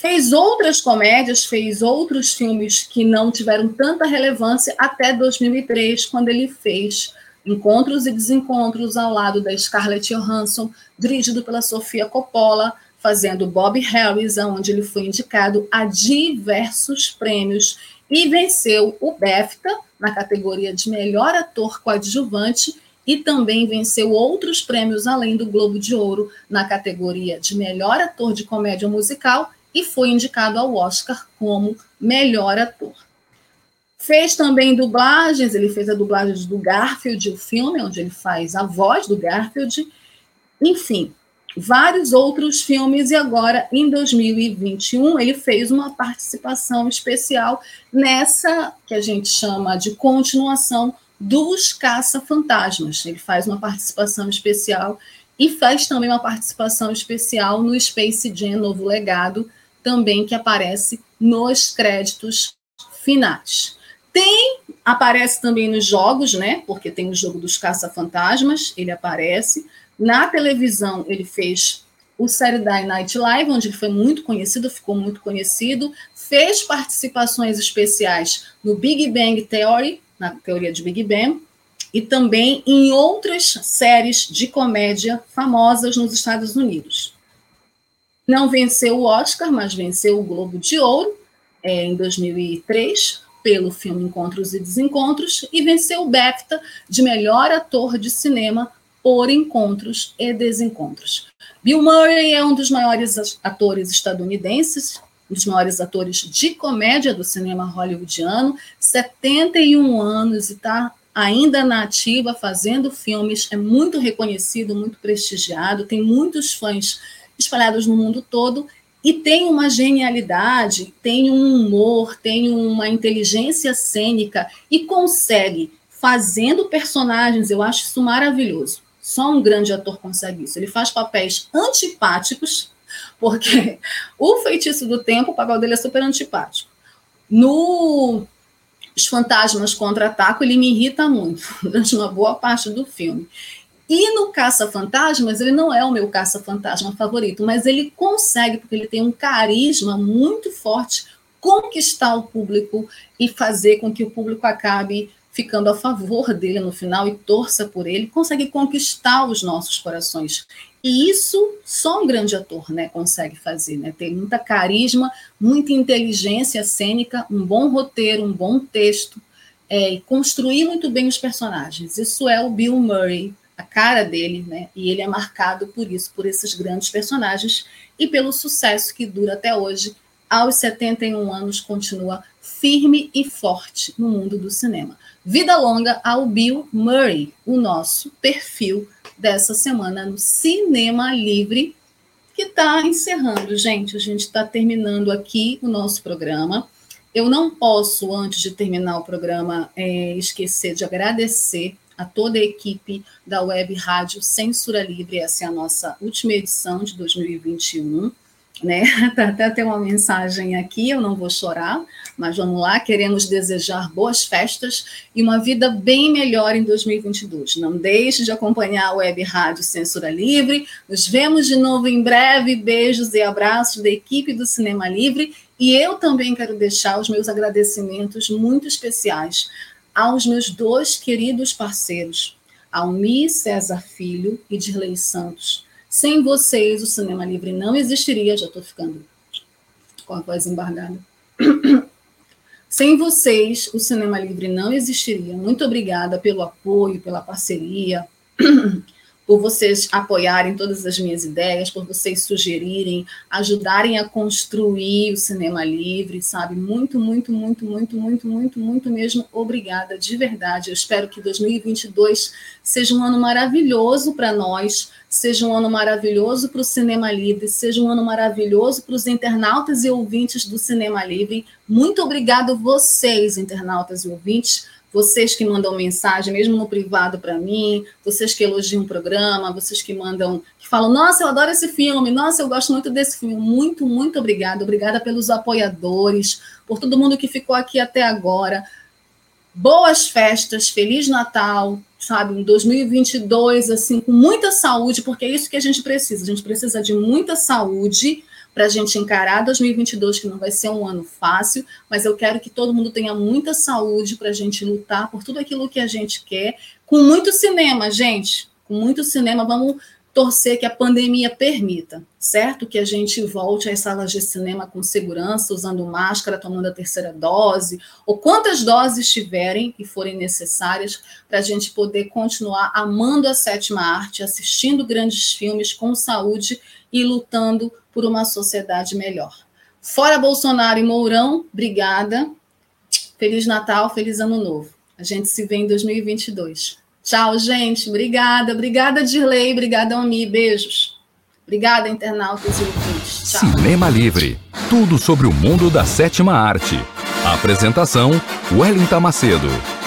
Fez outras comédias, fez outros filmes que não tiveram tanta relevância até 2003, quando ele fez Encontros e Desencontros ao lado da Scarlett Johansson, dirigido pela Sofia Coppola, fazendo Bob Harris, onde ele foi indicado a diversos prêmios e venceu o BAFTA na categoria de melhor ator coadjuvante e também venceu outros prêmios além do Globo de Ouro na categoria de melhor ator de comédia musical e foi indicado ao Oscar como melhor ator. Fez também dublagens, ele fez a dublagem do Garfield, o filme onde ele faz a voz do Garfield. Enfim, vários outros filmes e agora, em 2021, ele fez uma participação especial nessa que a gente chama de continuação dos Caça-Fantasmas. Ele faz uma participação especial e faz também uma participação especial no Space Jam Novo Legado, também que aparece nos créditos finais. Tem, aparece também nos jogos, né? Porque tem o jogo dos Caça-Fantasmas, ele aparece. Na televisão, ele fez o Saturday Night Live, onde ele foi muito conhecido, ficou muito conhecido. Fez participações especiais no Big Bang Theory, na teoria de Big Bang, e também em outras séries de comédia famosas nos Estados Unidos. Não venceu o Oscar, mas venceu o Globo de Ouro é, em 2003 pelo filme Encontros e Desencontros e venceu o BAFTA de melhor ator de cinema por encontros e desencontros. Bill Murray é um dos maiores atores estadunidenses, dos maiores atores de comédia do cinema hollywoodiano, 71 anos e está ainda na ativa, fazendo filmes, é muito reconhecido, muito prestigiado, tem muitos fãs espalhados no mundo todo e tem uma genialidade, tem um humor, tem uma inteligência cênica e consegue, fazendo personagens, eu acho isso maravilhoso. Só um grande ator consegue isso. Ele faz papéis antipáticos, porque o feitiço do tempo, o papel dele é super antipático. No Os Fantasmas Contra-Ataco, ele me irrita muito, durante uma boa parte do filme. E no Caça-Fantasmas, ele não é o meu caça-fantasma favorito, mas ele consegue, porque ele tem um carisma muito forte, conquistar o público e fazer com que o público acabe ficando a favor dele no final e torça por ele, consegue conquistar os nossos corações. E isso só um grande ator né, consegue fazer, né? Tem muita carisma, muita inteligência cênica, um bom roteiro, um bom texto, é, e construir muito bem os personagens. Isso é o Bill Murray, a cara dele, né? E ele é marcado por isso, por esses grandes personagens e pelo sucesso que dura até hoje. Aos 71 anos, continua firme e forte no mundo do cinema. Vida longa ao Bill Murray, o nosso perfil dessa semana no Cinema Livre, que está encerrando, gente. A gente está terminando aqui o nosso programa. Eu não posso, antes de terminar o programa, é, esquecer de agradecer a toda a equipe da Web Rádio Censura Livre. Essa é a nossa última edição de 2021 né? Tá até tem uma mensagem aqui, eu não vou chorar, mas vamos lá, queremos desejar boas festas e uma vida bem melhor em 2022. Não deixe de acompanhar a Web Rádio Censura Livre. Nos vemos de novo em breve. Beijos e abraços da equipe do Cinema Livre. E eu também quero deixar os meus agradecimentos muito especiais aos meus dois queridos parceiros, Almi César Filho e Dirley Santos sem vocês, o cinema livre não existiria. Já estou ficando com a voz embargada. Sem vocês, o cinema livre não existiria. Muito obrigada pelo apoio, pela parceria, por vocês apoiarem todas as minhas ideias, por vocês sugerirem, ajudarem a construir o cinema livre, sabe? Muito, muito, muito, muito, muito, muito, muito mesmo. Obrigada, de verdade. Eu espero que 2022 seja um ano maravilhoso para nós, seja um ano maravilhoso para o cinema livre, seja um ano maravilhoso para os internautas e ouvintes do cinema livre. Muito obrigado vocês, internautas e ouvintes vocês que mandam mensagem, mesmo no privado para mim, vocês que elogiam o programa, vocês que mandam, que falam, nossa, eu adoro esse filme, nossa, eu gosto muito desse filme. Muito, muito obrigada. Obrigada pelos apoiadores, por todo mundo que ficou aqui até agora. Boas festas, Feliz Natal, sabe, um 2022, assim, com muita saúde, porque é isso que a gente precisa. A gente precisa de muita saúde para a gente encarar 2022, que não vai ser um ano fácil, mas eu quero que todo mundo tenha muita saúde para a gente lutar por tudo aquilo que a gente quer, com muito cinema, gente, com muito cinema, vamos torcer que a pandemia permita, certo? Que a gente volte às salas de cinema com segurança, usando máscara, tomando a terceira dose, ou quantas doses tiverem e forem necessárias, para a gente poder continuar amando a sétima arte, assistindo grandes filmes com saúde e lutando por uma sociedade melhor. Fora Bolsonaro e Mourão, obrigada. Feliz Natal, feliz Ano Novo. A gente se vê em 2022. Tchau, gente. Obrigada. Obrigada, Dirley. Obrigada, Ami. Beijos. Obrigada, internautas e ouvintes. Tchau. Cinema Livre. Tudo sobre o mundo da sétima arte. Apresentação: Wellington Macedo.